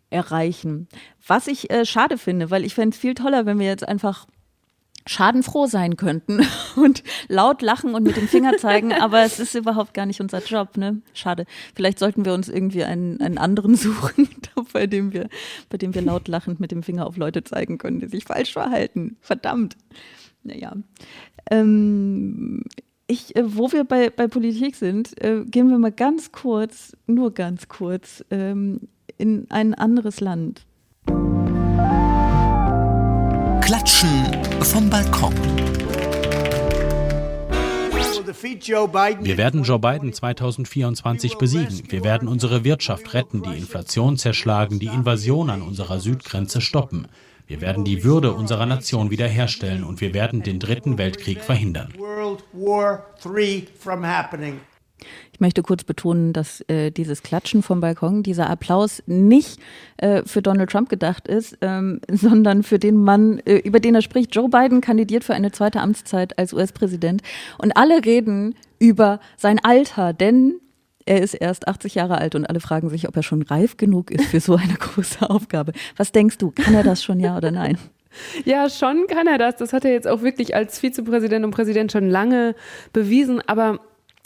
erreichen. Was ich äh, schade finde, weil ich fände es viel toller, wenn wir jetzt einfach schadenfroh sein könnten [LAUGHS] und laut lachen und mit dem Finger zeigen, [LAUGHS] aber es ist überhaupt gar nicht unser Job, ne? Schade. Vielleicht sollten wir uns irgendwie einen, einen anderen [LAUGHS] suchen, bei dem wir, bei dem wir laut lachend mit dem Finger auf Leute zeigen können, die sich falsch verhalten. Verdammt. Naja. Ähm, ich, äh, wo wir bei, bei Politik sind, äh, gehen wir mal ganz kurz, nur ganz kurz, ähm, in ein anderes Land. Klatschen vom Balkon. Wir werden Joe Biden 2024 besiegen. Wir werden unsere Wirtschaft retten, die Inflation zerschlagen, die Invasion an unserer Südgrenze stoppen. Wir werden die Würde unserer Nation wiederherstellen und wir werden den dritten Weltkrieg verhindern. Ich möchte kurz betonen, dass äh, dieses Klatschen vom Balkon, dieser Applaus nicht äh, für Donald Trump gedacht ist, ähm, [LAUGHS] sondern für den Mann, äh, über den er spricht. Joe Biden kandidiert für eine zweite Amtszeit als US-Präsident und alle reden über sein Alter, denn er ist erst 80 Jahre alt und alle fragen sich, ob er schon reif genug ist für so eine [LAUGHS] große Aufgabe. Was denkst du? Kann er das schon ja oder nein? Ja, schon kann er das. Das hat er jetzt auch wirklich als Vizepräsident und Präsident schon lange bewiesen. Aber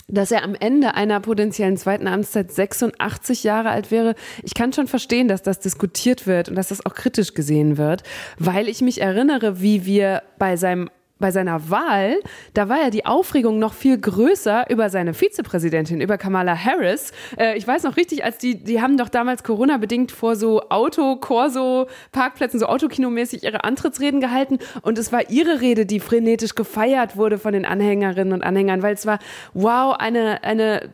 dass er am Ende einer potenziellen zweiten Amtszeit 86 Jahre alt wäre. Ich kann schon verstehen, dass das diskutiert wird und dass das auch kritisch gesehen wird, weil ich mich erinnere, wie wir bei seinem bei seiner Wahl, da war ja die Aufregung noch viel größer über seine Vizepräsidentin, über Kamala Harris. Äh, ich weiß noch richtig, als die, die haben doch damals Corona-bedingt vor so Auto-Korso-Parkplätzen, so Autokinomäßig ihre Antrittsreden gehalten. Und es war ihre Rede, die frenetisch gefeiert wurde von den Anhängerinnen und Anhängern, weil es war, wow, eine, eine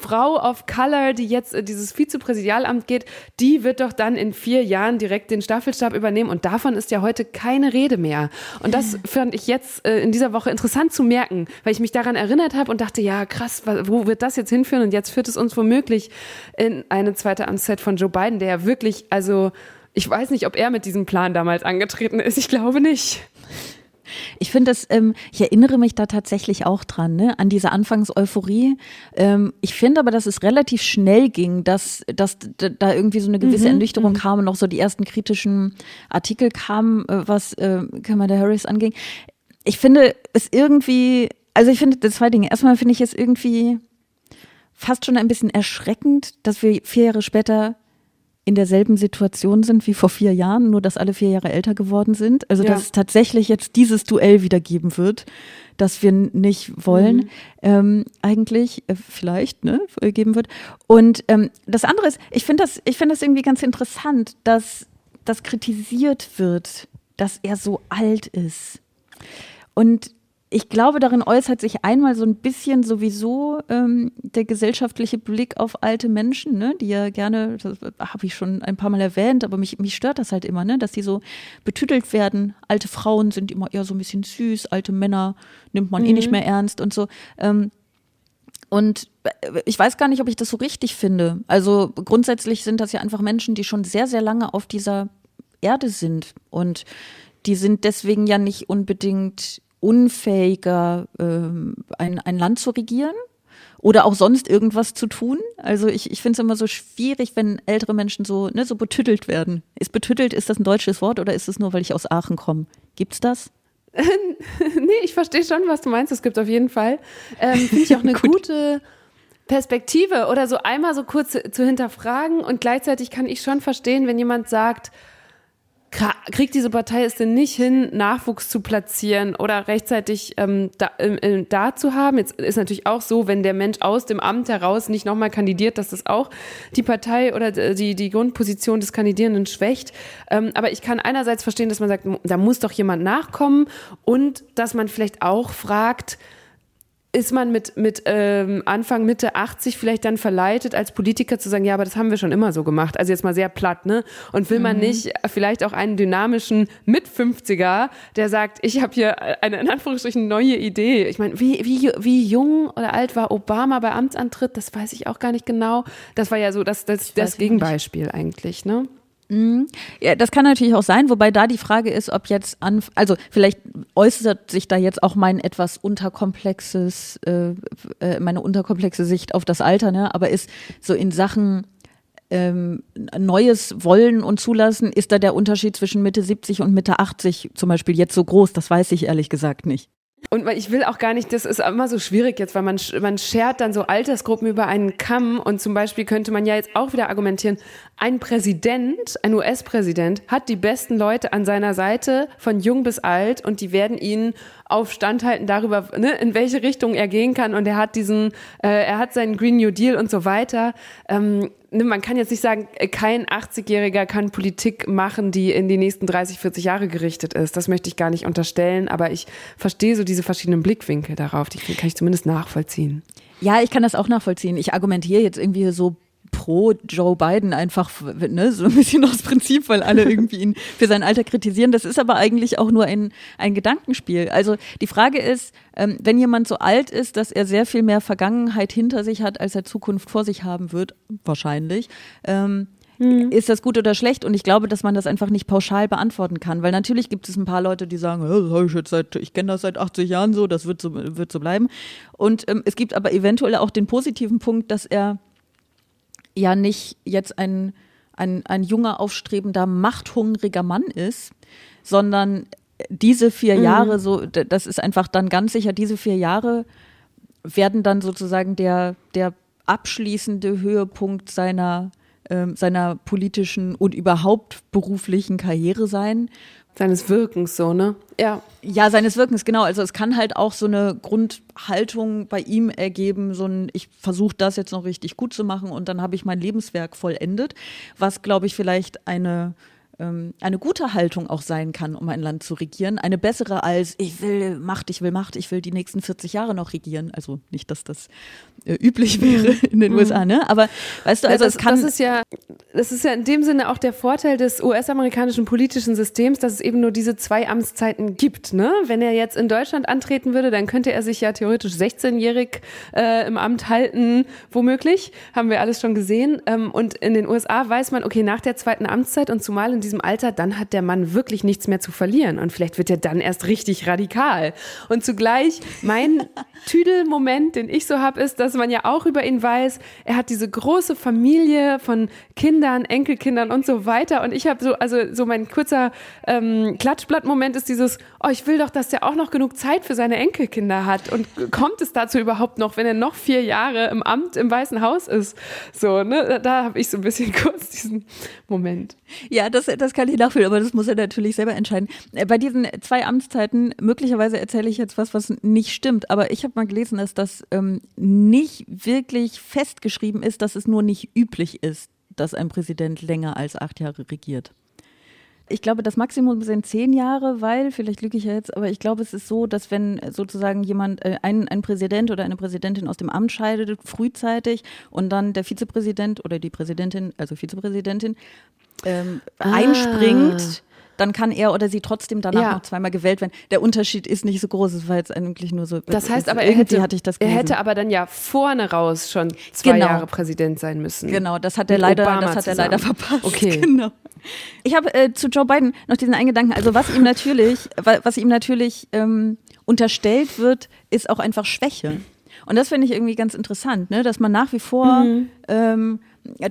Frau of Color, die jetzt äh, dieses Vizepräsidialamt geht, die wird doch dann in vier Jahren direkt den Staffelstab übernehmen. Und davon ist ja heute keine Rede mehr. Und das [LAUGHS] fand ich jetzt äh, in dieser Woche interessant zu merken, weil ich mich daran erinnert habe und dachte, ja, krass, wo wird das jetzt hinführen? Und jetzt führt es uns womöglich in eine zweite Amtszeit von Joe Biden, der ja wirklich, also ich weiß nicht, ob er mit diesem Plan damals angetreten ist. Ich glaube nicht. Ich finde das, ähm, ich erinnere mich da tatsächlich auch dran, ne, an diese Anfangseuphorie. Ähm, ich finde aber, dass es relativ schnell ging, dass, dass da irgendwie so eine gewisse Ernüchterung kam und noch so die ersten kritischen Artikel kamen, äh, was äh, Kamala Harris anging. Ich finde es irgendwie, also ich finde zwei Dinge. Erstmal finde ich es irgendwie fast schon ein bisschen erschreckend, dass wir vier Jahre später in derselben Situation sind wie vor vier Jahren, nur dass alle vier Jahre älter geworden sind. Also, ja. dass es tatsächlich jetzt dieses Duell wieder geben wird, das wir nicht wollen, mhm. ähm, eigentlich, äh, vielleicht, ne, geben wird. Und ähm, das andere ist, ich finde das, ich finde das irgendwie ganz interessant, dass das kritisiert wird, dass er so alt ist. Und ich glaube, darin äußert sich einmal so ein bisschen sowieso ähm, der gesellschaftliche Blick auf alte Menschen, ne, die ja gerne, das habe ich schon ein paar Mal erwähnt, aber mich, mich stört das halt immer, ne, dass die so betütelt werden. Alte Frauen sind immer eher so ein bisschen süß, alte Männer nimmt man mhm. eh nicht mhm. mehr ernst und so. Ähm, und äh, ich weiß gar nicht, ob ich das so richtig finde. Also grundsätzlich sind das ja einfach Menschen, die schon sehr, sehr lange auf dieser Erde sind. Und die sind deswegen ja nicht unbedingt unfähiger, ähm, ein, ein Land zu regieren oder auch sonst irgendwas zu tun. Also ich, ich finde es immer so schwierig, wenn ältere Menschen so, ne, so betüttelt werden. Ist betüttelt, ist das ein deutsches Wort oder ist es nur, weil ich aus Aachen komme? Gibt's das? [LAUGHS] nee, ich verstehe schon, was du meinst. Es gibt auf jeden Fall. Ähm, finde ich auch eine [LAUGHS] gute Perspektive oder so einmal so kurz zu hinterfragen und gleichzeitig kann ich schon verstehen, wenn jemand sagt, kriegt diese Partei es denn nicht hin, Nachwuchs zu platzieren oder rechtzeitig ähm, da, äh, da zu haben? Jetzt ist natürlich auch so, wenn der Mensch aus dem Amt heraus nicht nochmal kandidiert, dass das auch die Partei oder die, die Grundposition des Kandidierenden schwächt. Ähm, aber ich kann einerseits verstehen, dass man sagt, da muss doch jemand nachkommen und dass man vielleicht auch fragt, ist man mit, mit ähm, Anfang, Mitte 80 vielleicht dann verleitet, als Politiker zu sagen, ja, aber das haben wir schon immer so gemacht. Also jetzt mal sehr platt, ne? Und will man mhm. nicht vielleicht auch einen dynamischen Mit-50er, der sagt, ich habe hier eine in Anführungsstrichen neue Idee. Ich meine, wie, wie, wie jung oder alt war Obama bei Amtsantritt? Das weiß ich auch gar nicht genau. Das war ja so das, das, das Gegenbeispiel eigentlich, ne? Mhm. Ja, das kann natürlich auch sein, wobei da die Frage ist, ob jetzt an, also vielleicht äußert sich da jetzt auch mein etwas unterkomplexes, äh, äh, meine unterkomplexe Sicht auf das Alter, ne? Aber ist so in Sachen ähm, Neues wollen und zulassen, ist da der Unterschied zwischen Mitte 70 und Mitte 80 zum Beispiel jetzt so groß? Das weiß ich ehrlich gesagt nicht. Und ich will auch gar nicht, das ist immer so schwierig jetzt, weil man, man schert dann so Altersgruppen über einen Kamm. Und zum Beispiel könnte man ja jetzt auch wieder argumentieren, ein Präsident, ein US-Präsident hat die besten Leute an seiner Seite von jung bis alt und die werden ihn auf Stand halten darüber, ne, in welche Richtung er gehen kann und er hat diesen, äh, er hat seinen Green New Deal und so weiter. Ähm, ne, man kann jetzt nicht sagen, kein 80-Jähriger kann Politik machen, die in die nächsten 30, 40 Jahre gerichtet ist. Das möchte ich gar nicht unterstellen, aber ich verstehe so diese verschiedenen Blickwinkel darauf. Die kann ich zumindest nachvollziehen. Ja, ich kann das auch nachvollziehen. Ich argumentiere jetzt irgendwie so pro Joe Biden einfach, ne, so ein bisschen aus Prinzip, weil alle irgendwie ihn für sein Alter kritisieren. Das ist aber eigentlich auch nur ein, ein Gedankenspiel. Also die Frage ist, ähm, wenn jemand so alt ist, dass er sehr viel mehr Vergangenheit hinter sich hat, als er Zukunft vor sich haben wird, wahrscheinlich, ähm, hm. ist das gut oder schlecht? Und ich glaube, dass man das einfach nicht pauschal beantworten kann, weil natürlich gibt es ein paar Leute, die sagen, das habe ich jetzt seit, ich kenne das seit 80 Jahren so, das wird so, wird so bleiben. Und ähm, es gibt aber eventuell auch den positiven Punkt, dass er ja nicht jetzt ein, ein, ein junger, aufstrebender, machthungriger Mann ist, sondern diese vier mhm. Jahre, so, das ist einfach dann ganz sicher, diese vier Jahre werden dann sozusagen der, der abschließende Höhepunkt seiner, äh, seiner politischen und überhaupt beruflichen Karriere sein. Seines Wirkens so, ne? Ja. Ja, seines Wirkens, genau. Also es kann halt auch so eine Grundhaltung bei ihm ergeben, so ein, ich versuche das jetzt noch richtig gut zu machen und dann habe ich mein Lebenswerk vollendet, was, glaube ich, vielleicht eine eine gute Haltung auch sein kann, um ein Land zu regieren. Eine bessere als, ich will Macht, ich will Macht, ich will die nächsten 40 Jahre noch regieren. Also nicht, dass das äh, üblich wäre in den mhm. USA, ne? Aber weißt du, also ja, das, es kann. Das ist ja, das ist ja in dem Sinne auch der Vorteil des US-amerikanischen politischen Systems, dass es eben nur diese zwei Amtszeiten gibt, ne? Wenn er jetzt in Deutschland antreten würde, dann könnte er sich ja theoretisch 16-jährig äh, im Amt halten, womöglich. Haben wir alles schon gesehen. Ähm, und in den USA weiß man, okay, nach der zweiten Amtszeit und zumal in diesem diesem Alter, dann hat der Mann wirklich nichts mehr zu verlieren und vielleicht wird er dann erst richtig radikal. Und zugleich mein [LAUGHS] Tüdelmoment, den ich so habe, ist, dass man ja auch über ihn weiß, er hat diese große Familie von Kindern, Enkelkindern und so weiter. Und ich habe so, also so mein kurzer ähm, Klatschblatt-Moment ist dieses, oh, ich will doch, dass der auch noch genug Zeit für seine Enkelkinder hat. Und kommt es dazu überhaupt noch, wenn er noch vier Jahre im Amt im Weißen Haus ist? So, ne, da habe ich so ein bisschen [LAUGHS] kurz diesen Moment. Ja, das, das kann ich nachfühlen, aber das muss er natürlich selber entscheiden. Äh, bei diesen zwei Amtszeiten, möglicherweise erzähle ich jetzt was, was nicht stimmt, aber ich habe mal gelesen, dass das ähm, nicht wirklich festgeschrieben ist, dass es nur nicht üblich ist, dass ein Präsident länger als acht Jahre regiert. Ich glaube, das Maximum sind zehn Jahre, weil, vielleicht lüge ich ja jetzt, aber ich glaube, es ist so, dass wenn sozusagen jemand, äh, ein, ein Präsident oder eine Präsidentin aus dem Amt scheidet, frühzeitig und dann der Vizepräsident oder die Präsidentin, also Vizepräsidentin, ähm, ah. einspringt, dann kann er oder sie trotzdem danach ja. noch zweimal gewählt werden. Der Unterschied ist nicht so groß, es war jetzt eigentlich nur so. Das heißt aber, er hätte, hatte ich das er hätte aber dann ja vorne raus schon zwei genau. Jahre Präsident sein müssen. Genau, das hat er leider, das hat er leider verpasst. Okay. [LAUGHS] Genau. Ich habe äh, zu Joe Biden noch diesen einen Gedanken. Also was ihm natürlich, was ihm natürlich ähm, unterstellt wird, ist auch einfach Schwäche. Und das finde ich irgendwie ganz interessant, ne? dass man nach wie vor mhm. ähm,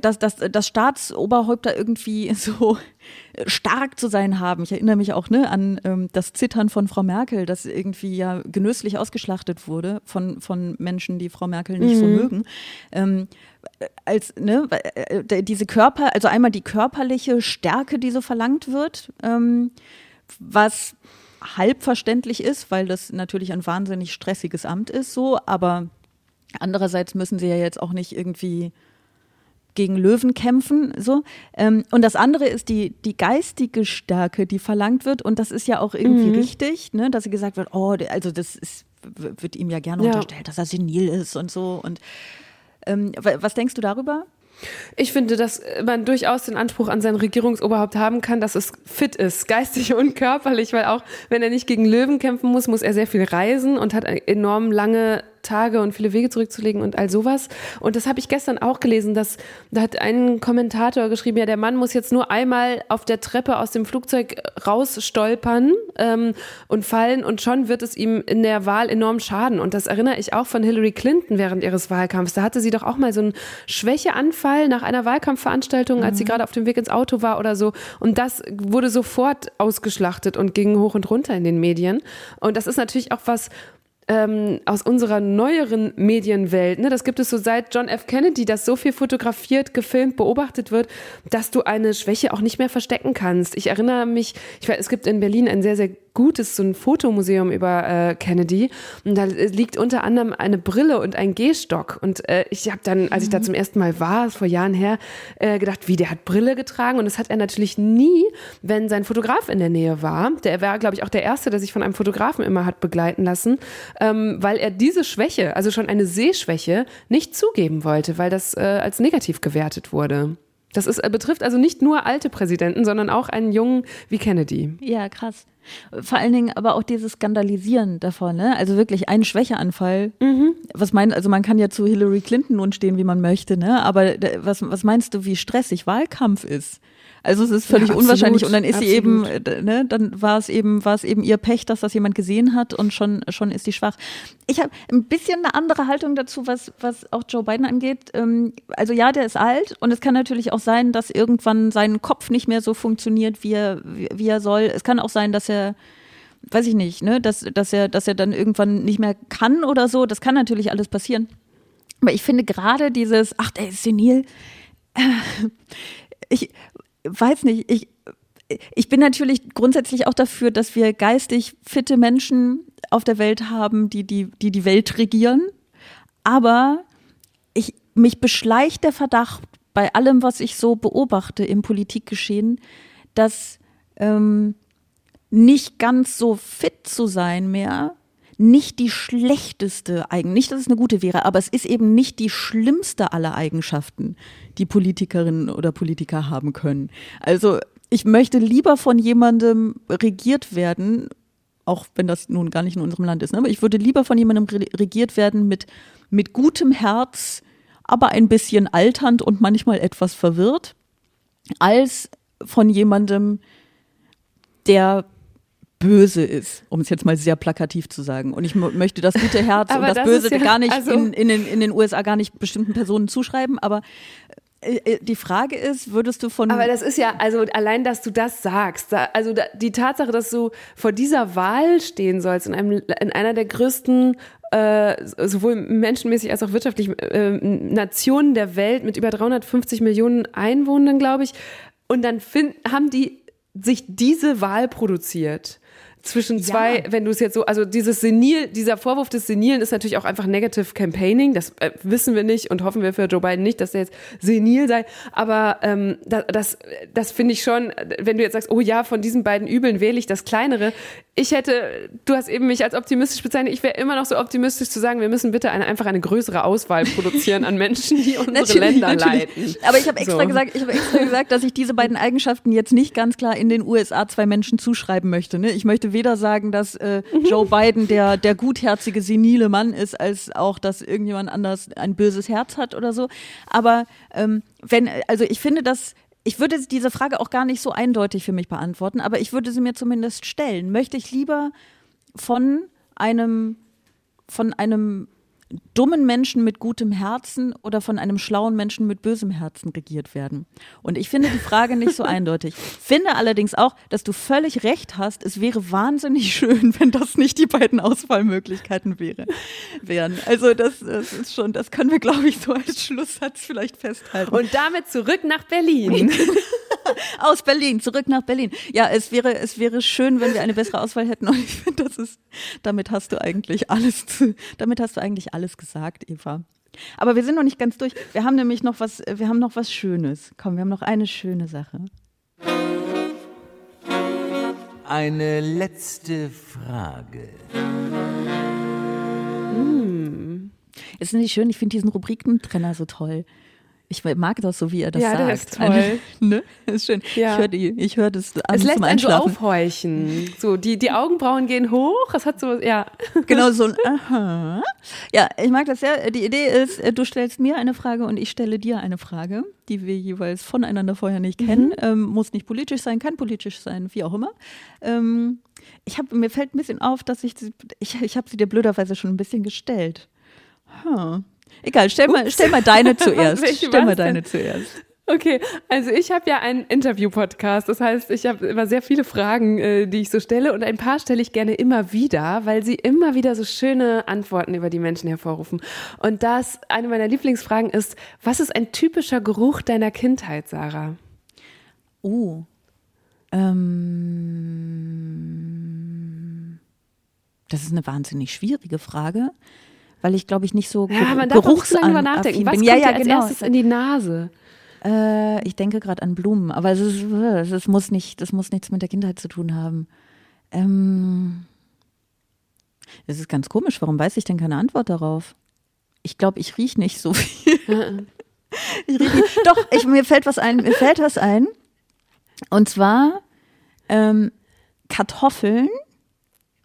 dass, dass, dass Staatsoberhäupter irgendwie [LAUGHS] so stark zu sein haben. Ich erinnere mich auch ne, an ähm, das Zittern von Frau Merkel, das irgendwie ja genüsslich ausgeschlachtet wurde von, von Menschen, die Frau Merkel nicht mhm. so mögen. Ähm, als ne, äh, diese Körper, also einmal die körperliche Stärke, die so verlangt wird, ähm, was halb verständlich ist, weil das natürlich ein wahnsinnig stressiges Amt ist, so, aber andererseits müssen sie ja jetzt auch nicht irgendwie gegen Löwen kämpfen, so. Ähm, und das andere ist die, die geistige Stärke, die verlangt wird. Und das ist ja auch irgendwie mhm. richtig, ne, dass sie gesagt wird, oh, also das ist, wird ihm ja gerne ja. unterstellt, dass er senil ist und so. Und ähm, was denkst du darüber? Ich finde, dass man durchaus den Anspruch an sein Regierungsoberhaupt haben kann, dass es fit ist, [LAUGHS] geistig und körperlich, weil auch wenn er nicht gegen Löwen kämpfen muss, muss er sehr viel reisen und hat enorm lange Tage und viele Wege zurückzulegen und all sowas. Und das habe ich gestern auch gelesen, dass da hat ein Kommentator geschrieben, ja, der Mann muss jetzt nur einmal auf der Treppe aus dem Flugzeug rausstolpern ähm, und fallen und schon wird es ihm in der Wahl enorm schaden. Und das erinnere ich auch von Hillary Clinton während ihres Wahlkampfs. Da hatte sie doch auch mal so einen Schwächeanfall nach einer Wahlkampfveranstaltung, mhm. als sie mhm. gerade auf dem Weg ins Auto war oder so. Und das wurde sofort ausgeschlachtet und ging hoch und runter in den Medien. Und das ist natürlich auch was, ähm, aus unserer neueren Medienwelt. Ne? Das gibt es so seit John F. Kennedy, dass so viel fotografiert, gefilmt, beobachtet wird, dass du eine Schwäche auch nicht mehr verstecken kannst. Ich erinnere mich, ich weiß, es gibt in Berlin ein sehr, sehr gutes, so ein Fotomuseum über äh, Kennedy. Und da liegt unter anderem eine Brille und ein Gehstock. Und äh, ich habe dann, als ich da mhm. zum ersten Mal war, vor Jahren her, äh, gedacht, wie, der hat Brille getragen. Und das hat er natürlich nie, wenn sein Fotograf in der Nähe war. Der war, glaube ich, auch der Erste, der sich von einem Fotografen immer hat begleiten lassen, ähm, weil er diese Schwäche, also schon eine Sehschwäche, nicht zugeben wollte, weil das äh, als negativ gewertet wurde. Das ist, äh, betrifft also nicht nur alte Präsidenten, sondern auch einen jungen wie Kennedy. Ja, krass. Vor allen Dingen aber auch dieses Skandalisieren davon, ne? Also wirklich ein Schwächeanfall. Mhm. Was meint, also man kann ja zu Hillary Clinton nun stehen, wie man möchte, ne? Aber was, was meinst du, wie stressig Wahlkampf ist? Also es ist völlig ja, unwahrscheinlich und dann ist absolut. sie eben, äh, ne, dann war es eben, war es eben ihr Pech, dass das jemand gesehen hat und schon, schon ist sie schwach. Ich habe ein bisschen eine andere Haltung dazu, was, was auch Joe Biden angeht. Ähm, also ja, der ist alt und es kann natürlich auch sein, dass irgendwann sein Kopf nicht mehr so funktioniert, wie er, wie er soll. Es kann auch sein, dass er weiß ich nicht, ne, dass, dass er, dass er dann irgendwann nicht mehr kann oder so. Das kann natürlich alles passieren. Aber ich finde gerade dieses, ach, der ist senil. Ich, weiß nicht, ich, ich bin natürlich grundsätzlich auch dafür, dass wir geistig fitte Menschen auf der Welt haben, die die, die, die Welt regieren. Aber ich, mich beschleicht der Verdacht bei allem, was ich so beobachte im Politikgeschehen, dass ähm, nicht ganz so fit zu sein mehr nicht die schlechteste Eigenschaft, nicht, dass es eine gute wäre, aber es ist eben nicht die schlimmste aller Eigenschaften, die Politikerinnen oder Politiker haben können. Also ich möchte lieber von jemandem regiert werden, auch wenn das nun gar nicht in unserem Land ist, ne? aber ich würde lieber von jemandem regiert werden mit, mit gutem Herz, aber ein bisschen alternd und manchmal etwas verwirrt, als von jemandem, der böse ist, um es jetzt mal sehr plakativ zu sagen. Und ich möchte das gute Herz und das, das Böse ja, gar nicht also in, in, den, in den USA gar nicht bestimmten Personen zuschreiben, aber äh, äh, die Frage ist, würdest du von. Aber das ist ja, also allein, dass du das sagst, also die Tatsache, dass du vor dieser Wahl stehen sollst, in, einem, in einer der größten, äh, sowohl menschenmäßig als auch wirtschaftlich, äh, Nationen der Welt mit über 350 Millionen Einwohnern, glaube ich, und dann find, haben die sich diese Wahl produziert zwischen zwei, ja. wenn du es jetzt so, also dieses Senil, dieser Vorwurf des Senilen ist natürlich auch einfach Negative Campaigning. Das äh, wissen wir nicht und hoffen wir für Joe Biden nicht, dass er jetzt senil sei. Aber ähm, das, das, das finde ich schon, wenn du jetzt sagst, oh ja, von diesen beiden Übeln wähle ich das kleinere. Ich hätte, du hast eben mich als optimistisch bezeichnet. Ich wäre immer noch so optimistisch zu sagen, wir müssen bitte eine, einfach eine größere Auswahl produzieren an Menschen, die unsere natürlich, Länder natürlich. leiten. Aber ich habe extra so. gesagt, ich habe extra gesagt, dass ich diese beiden Eigenschaften jetzt nicht ganz klar in den USA zwei Menschen zuschreiben möchte. Ne? Ich möchte weder sagen, dass äh. Joe Biden der, der gutherzige, senile Mann ist, als auch, dass irgendjemand anders ein böses Herz hat oder so. Aber ähm, wenn, also ich finde, dass ich würde diese Frage auch gar nicht so eindeutig für mich beantworten, aber ich würde sie mir zumindest stellen. Möchte ich lieber von einem, von einem dummen Menschen mit gutem Herzen oder von einem schlauen Menschen mit bösem Herzen regiert werden? Und ich finde die Frage nicht so [LAUGHS] eindeutig. Finde allerdings auch, dass du völlig recht hast. Es wäre wahnsinnig [LAUGHS] schön, wenn das nicht die beiden Auswahlmöglichkeiten wäre, wären. Also das, das ist schon, das können wir, glaube ich, so als Schlusssatz vielleicht festhalten. Und damit zurück nach Berlin. [LAUGHS] Aus Berlin, zurück nach Berlin. Ja, es wäre, es wäre schön, wenn wir eine bessere Auswahl hätten. Und ich finde, das ist, damit hast du eigentlich alles, zu, damit hast du eigentlich alles gesagt, Eva. Aber wir sind noch nicht ganz durch. Wir haben nämlich noch was, wir haben noch was Schönes. Komm, wir haben noch eine schöne Sache. Eine letzte Frage. Hm. Ist nicht schön? Ich finde diesen Rubrikentrenner so toll. Ich mag das so, wie er das ja, sagt. Ja, der ist toll. Eine, ne? ist schön. Ja. Ich höre ich hör das abends Es lässt einen so aufhorchen. So, die, die Augenbrauen gehen hoch. Es hat so, ja. [LAUGHS] Genau so ein Aha. Ja, ich mag das sehr. Die Idee ist, äh, du stellst mir eine Frage und ich stelle dir eine Frage, die wir jeweils voneinander vorher nicht mhm. kennen. Mhm. Ähm, muss nicht politisch sein, kann politisch sein, wie auch immer. Ähm, ich hab, mir fällt ein bisschen auf, dass ich, ich, ich habe sie dir blöderweise schon ein bisschen gestellt. Huh. Egal, stell mal, stell mal deine [LAUGHS] zuerst. stell mal deine zuerst. Okay, also ich habe ja einen Interview-Podcast. Das heißt, ich habe immer sehr viele Fragen, äh, die ich so stelle und ein paar stelle ich gerne immer wieder, weil sie immer wieder so schöne Antworten über die Menschen hervorrufen. Und das, eine meiner Lieblingsfragen ist, was ist ein typischer Geruch deiner Kindheit, Sarah? Oh, ähm, das ist eine wahnsinnig schwierige Frage weil ich glaube ich nicht so ja, man darf auch so nachdenken. Was bin. ja, ja, als genau. erstes in die Nase? Äh, ich denke gerade an Blumen, aber es, ist, es muss nicht, das muss nichts mit der Kindheit zu tun haben. Ähm, es ist ganz komisch. Warum weiß ich denn keine Antwort darauf? Ich glaube, ich rieche nicht so viel. [LAUGHS] ich riech nicht. Doch, ich, mir fällt was ein. Mir fällt was ein. Und zwar ähm, Kartoffeln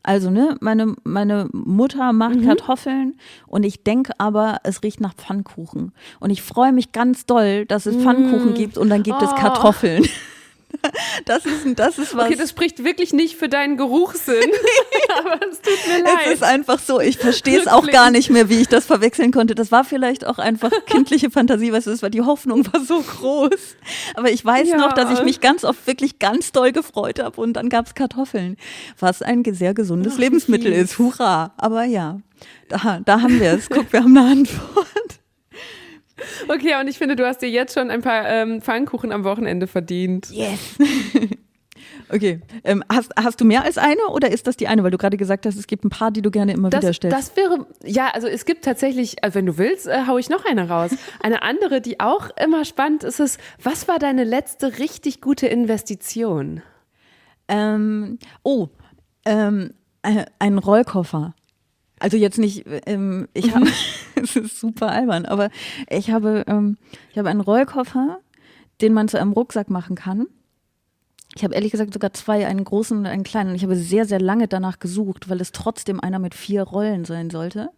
also, ne, meine, meine Mutter macht mhm. Kartoffeln und ich denke aber, es riecht nach Pfannkuchen. Und ich freue mich ganz doll, dass es Pfannkuchen mhm. gibt und dann gibt oh. es Kartoffeln. [LAUGHS] [LAUGHS] Das ist, das ist was. Okay, das spricht wirklich nicht für deinen Geruchssinn. [LAUGHS] [LAUGHS] aber es tut mir leid. Es ist einfach so, ich verstehe es auch gar nicht mehr, wie ich das verwechseln konnte. Das war vielleicht auch einfach kindliche Fantasie, was es war. Die Hoffnung war so groß. Aber ich weiß ja. noch, dass ich mich ganz oft wirklich ganz doll gefreut habe und dann gab es Kartoffeln, was ein sehr gesundes Ach, Lebensmittel ist. Hurra. Aber ja, da, da haben wir es. Guck, wir haben eine Antwort. Okay, und ich finde, du hast dir jetzt schon ein paar ähm, Pfannkuchen am Wochenende verdient. Yes. [LAUGHS] Okay. Ähm, hast, hast du mehr als eine oder ist das die eine? Weil du gerade gesagt hast, es gibt ein paar, die du gerne immer das, wieder stellst. Das wäre, ja, also es gibt tatsächlich, also wenn du willst, äh, hau ich noch eine raus. Eine andere, die auch immer spannend ist, ist, was war deine letzte richtig gute Investition? Ähm, oh, ähm, äh, ein Rollkoffer. Also jetzt nicht, ähm, ich habe, [LAUGHS] es ist super albern, aber ich habe, ähm, ich habe einen Rollkoffer, den man zu einem Rucksack machen kann. Ich habe ehrlich gesagt sogar zwei, einen großen und einen kleinen. Und ich habe sehr, sehr lange danach gesucht, weil es trotzdem einer mit vier Rollen sein sollte.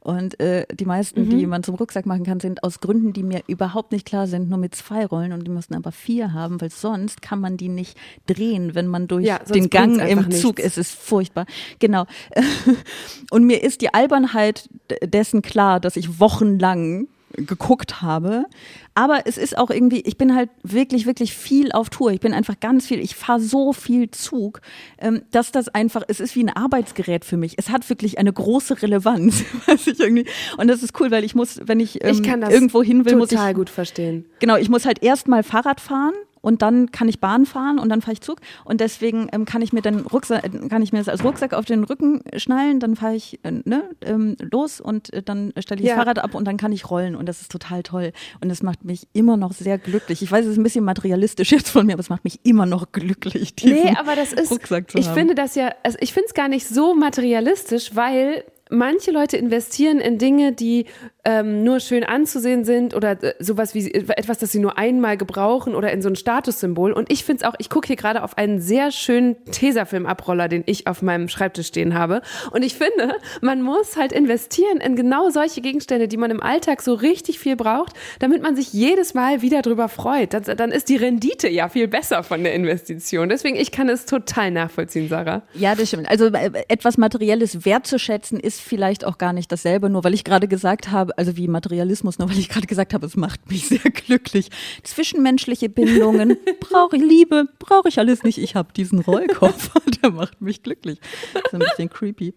Und äh, die meisten, mhm. die man zum Rucksack machen kann, sind aus Gründen, die mir überhaupt nicht klar sind, nur mit zwei Rollen. Und die müssen aber vier haben, weil sonst kann man die nicht drehen, wenn man durch ja, den Gang im Zug ist. Es ist furchtbar. Genau. [LAUGHS] und mir ist die Albernheit dessen klar, dass ich wochenlang geguckt habe. Aber es ist auch irgendwie, ich bin halt wirklich, wirklich viel auf Tour. Ich bin einfach ganz viel, ich fahre so viel Zug, ähm, dass das einfach, es ist wie ein Arbeitsgerät für mich. Es hat wirklich eine große Relevanz, [LAUGHS] weiß ich irgendwie. Und das ist cool, weil ich muss, wenn ich, ähm, ich irgendwo hin will, muss ich. total gut verstehen. Genau, ich muss halt erstmal Fahrrad fahren und dann kann ich Bahn fahren und dann fahre ich Zug und deswegen ähm, kann ich mir dann Rucksack, kann ich mir das als Rucksack auf den Rücken schnallen, dann fahre ich äh, ne, ähm, los und äh, dann stelle ich ja. das Fahrrad ab und dann kann ich rollen und das ist total toll und das macht mich immer noch sehr glücklich. Ich weiß, es ist ein bisschen materialistisch [LAUGHS] jetzt von mir, aber es macht mich immer noch glücklich. Nee, aber das ist, Rucksack zu ich haben. finde das ja, also ich finde es gar nicht so materialistisch, weil manche Leute investieren in Dinge, die ähm, nur schön anzusehen sind oder äh, sowas wie äh, etwas, das sie nur einmal gebrauchen oder in so ein Statussymbol. Und ich finde es auch, ich gucke hier gerade auf einen sehr schönen Tesafilm-Abroller, den ich auf meinem Schreibtisch stehen habe. Und ich finde, man muss halt investieren in genau solche Gegenstände, die man im Alltag so richtig viel braucht, damit man sich jedes Mal wieder drüber freut. Das, dann ist die Rendite ja viel besser von der Investition. Deswegen, ich kann es total nachvollziehen, Sarah. Ja, das stimmt. Also äh, etwas Materielles wertzuschätzen ist vielleicht auch gar nicht dasselbe, nur weil ich gerade gesagt habe, also wie Materialismus, nur weil ich gerade gesagt habe, es macht mich [LAUGHS] sehr glücklich. Zwischenmenschliche Bindungen, [LAUGHS] brauche ich Liebe, brauche ich alles nicht. Ich habe diesen Rollkoffer, [LAUGHS] der macht mich glücklich. Das ist ein bisschen creepy.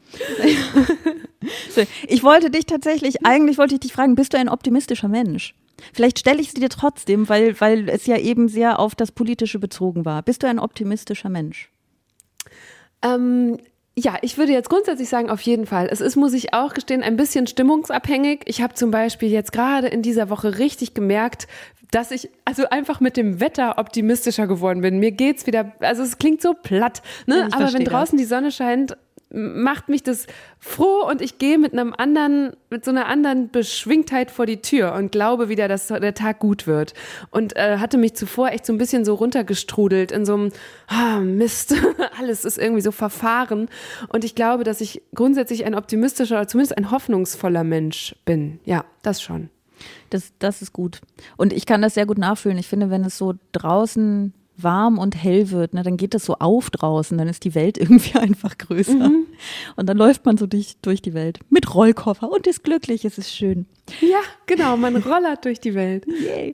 ich wollte dich tatsächlich, eigentlich wollte ich dich fragen, bist du ein optimistischer Mensch? Vielleicht stelle ich sie dir trotzdem, weil, weil es ja eben sehr auf das Politische bezogen war. Bist du ein optimistischer Mensch? Ähm, ja, ich würde jetzt grundsätzlich sagen, auf jeden Fall. Es ist, muss ich auch gestehen, ein bisschen stimmungsabhängig. Ich habe zum Beispiel jetzt gerade in dieser Woche richtig gemerkt, dass ich also einfach mit dem Wetter optimistischer geworden bin. Mir geht's wieder, also es klingt so platt, ne? Aber wenn draußen das. die Sonne scheint, macht mich das froh und ich gehe mit einem anderen, mit so einer anderen Beschwingtheit vor die Tür und glaube wieder, dass der Tag gut wird. Und äh, hatte mich zuvor echt so ein bisschen so runtergestrudelt in so einem ah, Mist, [LAUGHS] alles ist irgendwie so verfahren. Und ich glaube, dass ich grundsätzlich ein optimistischer oder zumindest ein hoffnungsvoller Mensch bin. Ja, das schon. Das, das ist gut. Und ich kann das sehr gut nachfühlen. Ich finde, wenn es so draußen warm und hell wird, ne, dann geht das so auf draußen, dann ist die Welt [LAUGHS] irgendwie einfach größer. Mhm. Und dann läuft man so durch, durch die Welt mit Rollkoffer und ist glücklich, es ist schön. Ja, genau, man rollert durch die Welt. Yay.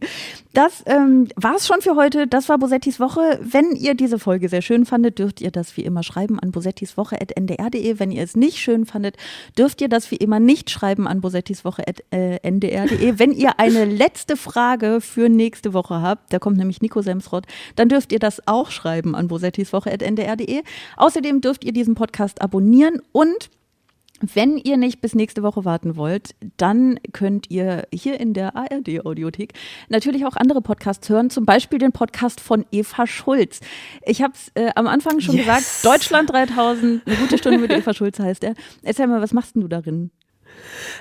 Das ähm, war's schon für heute. Das war Bosettis Woche. Wenn ihr diese Folge sehr schön fandet, dürft ihr das wie immer schreiben an bosettiswoche.ndr.de. Wenn ihr es nicht schön fandet, dürft ihr das wie immer nicht schreiben an bosettiswoche.ndr.de. Wenn ihr eine letzte Frage für nächste Woche habt, da kommt nämlich Nico Semsrott, dann dürft ihr das auch schreiben an bosettiswoche.ndr.de. Außerdem dürft ihr diesen Podcast abonnieren und wenn ihr nicht bis nächste Woche warten wollt, dann könnt ihr hier in der ARD-Audiothek natürlich auch andere Podcasts hören, zum Beispiel den Podcast von Eva Schulz. Ich habe es äh, am Anfang schon yes. gesagt, Deutschland 3000, eine gute Stunde mit Eva Schulz heißt er. Erzähl mal, was machst denn du darin?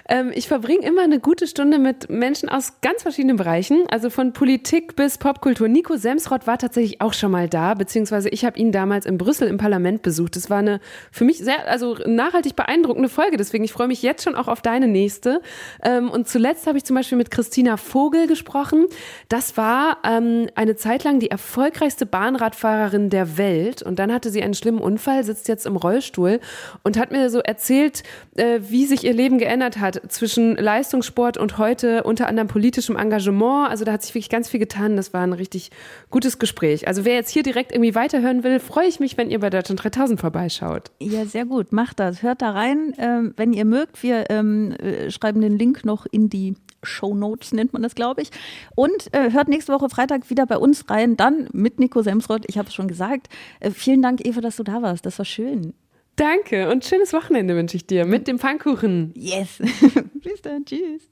Ähm, ich verbringe immer eine gute Stunde mit Menschen aus ganz verschiedenen Bereichen, also von Politik bis Popkultur. Nico Semsrott war tatsächlich auch schon mal da, beziehungsweise ich habe ihn damals in Brüssel im Parlament besucht. Das war eine für mich sehr, also nachhaltig beeindruckende Folge. Deswegen, ich freue mich jetzt schon auch auf deine nächste. Ähm, und zuletzt habe ich zum Beispiel mit Christina Vogel gesprochen. Das war ähm, eine Zeit lang die erfolgreichste Bahnradfahrerin der Welt. Und dann hatte sie einen schlimmen Unfall, sitzt jetzt im Rollstuhl und hat mir so erzählt, äh, wie sich ihr Leben geändert hat zwischen Leistungssport und heute unter anderem politischem Engagement. Also da hat sich wirklich ganz viel getan. Das war ein richtig gutes Gespräch. Also wer jetzt hier direkt irgendwie weiterhören will, freue ich mich, wenn ihr bei Deutschland 3000 vorbeischaut. Ja, sehr gut. Macht das. Hört da rein, ähm, wenn ihr mögt. Wir ähm, äh, schreiben den Link noch in die Show Notes nennt man das, glaube ich. Und äh, hört nächste Woche Freitag wieder bei uns rein, dann mit Nico Semsrott. Ich habe es schon gesagt. Äh, vielen Dank, Eva, dass du da warst. Das war schön. Danke und schönes Wochenende wünsche ich dir mit dem Pfannkuchen. Yes. [LAUGHS] Bis dann. Tschüss.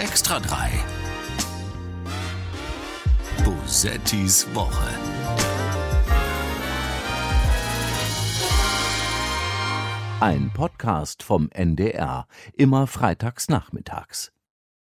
Extra 3. Bosettis Woche. Ein Podcast vom NDR, immer freitags nachmittags.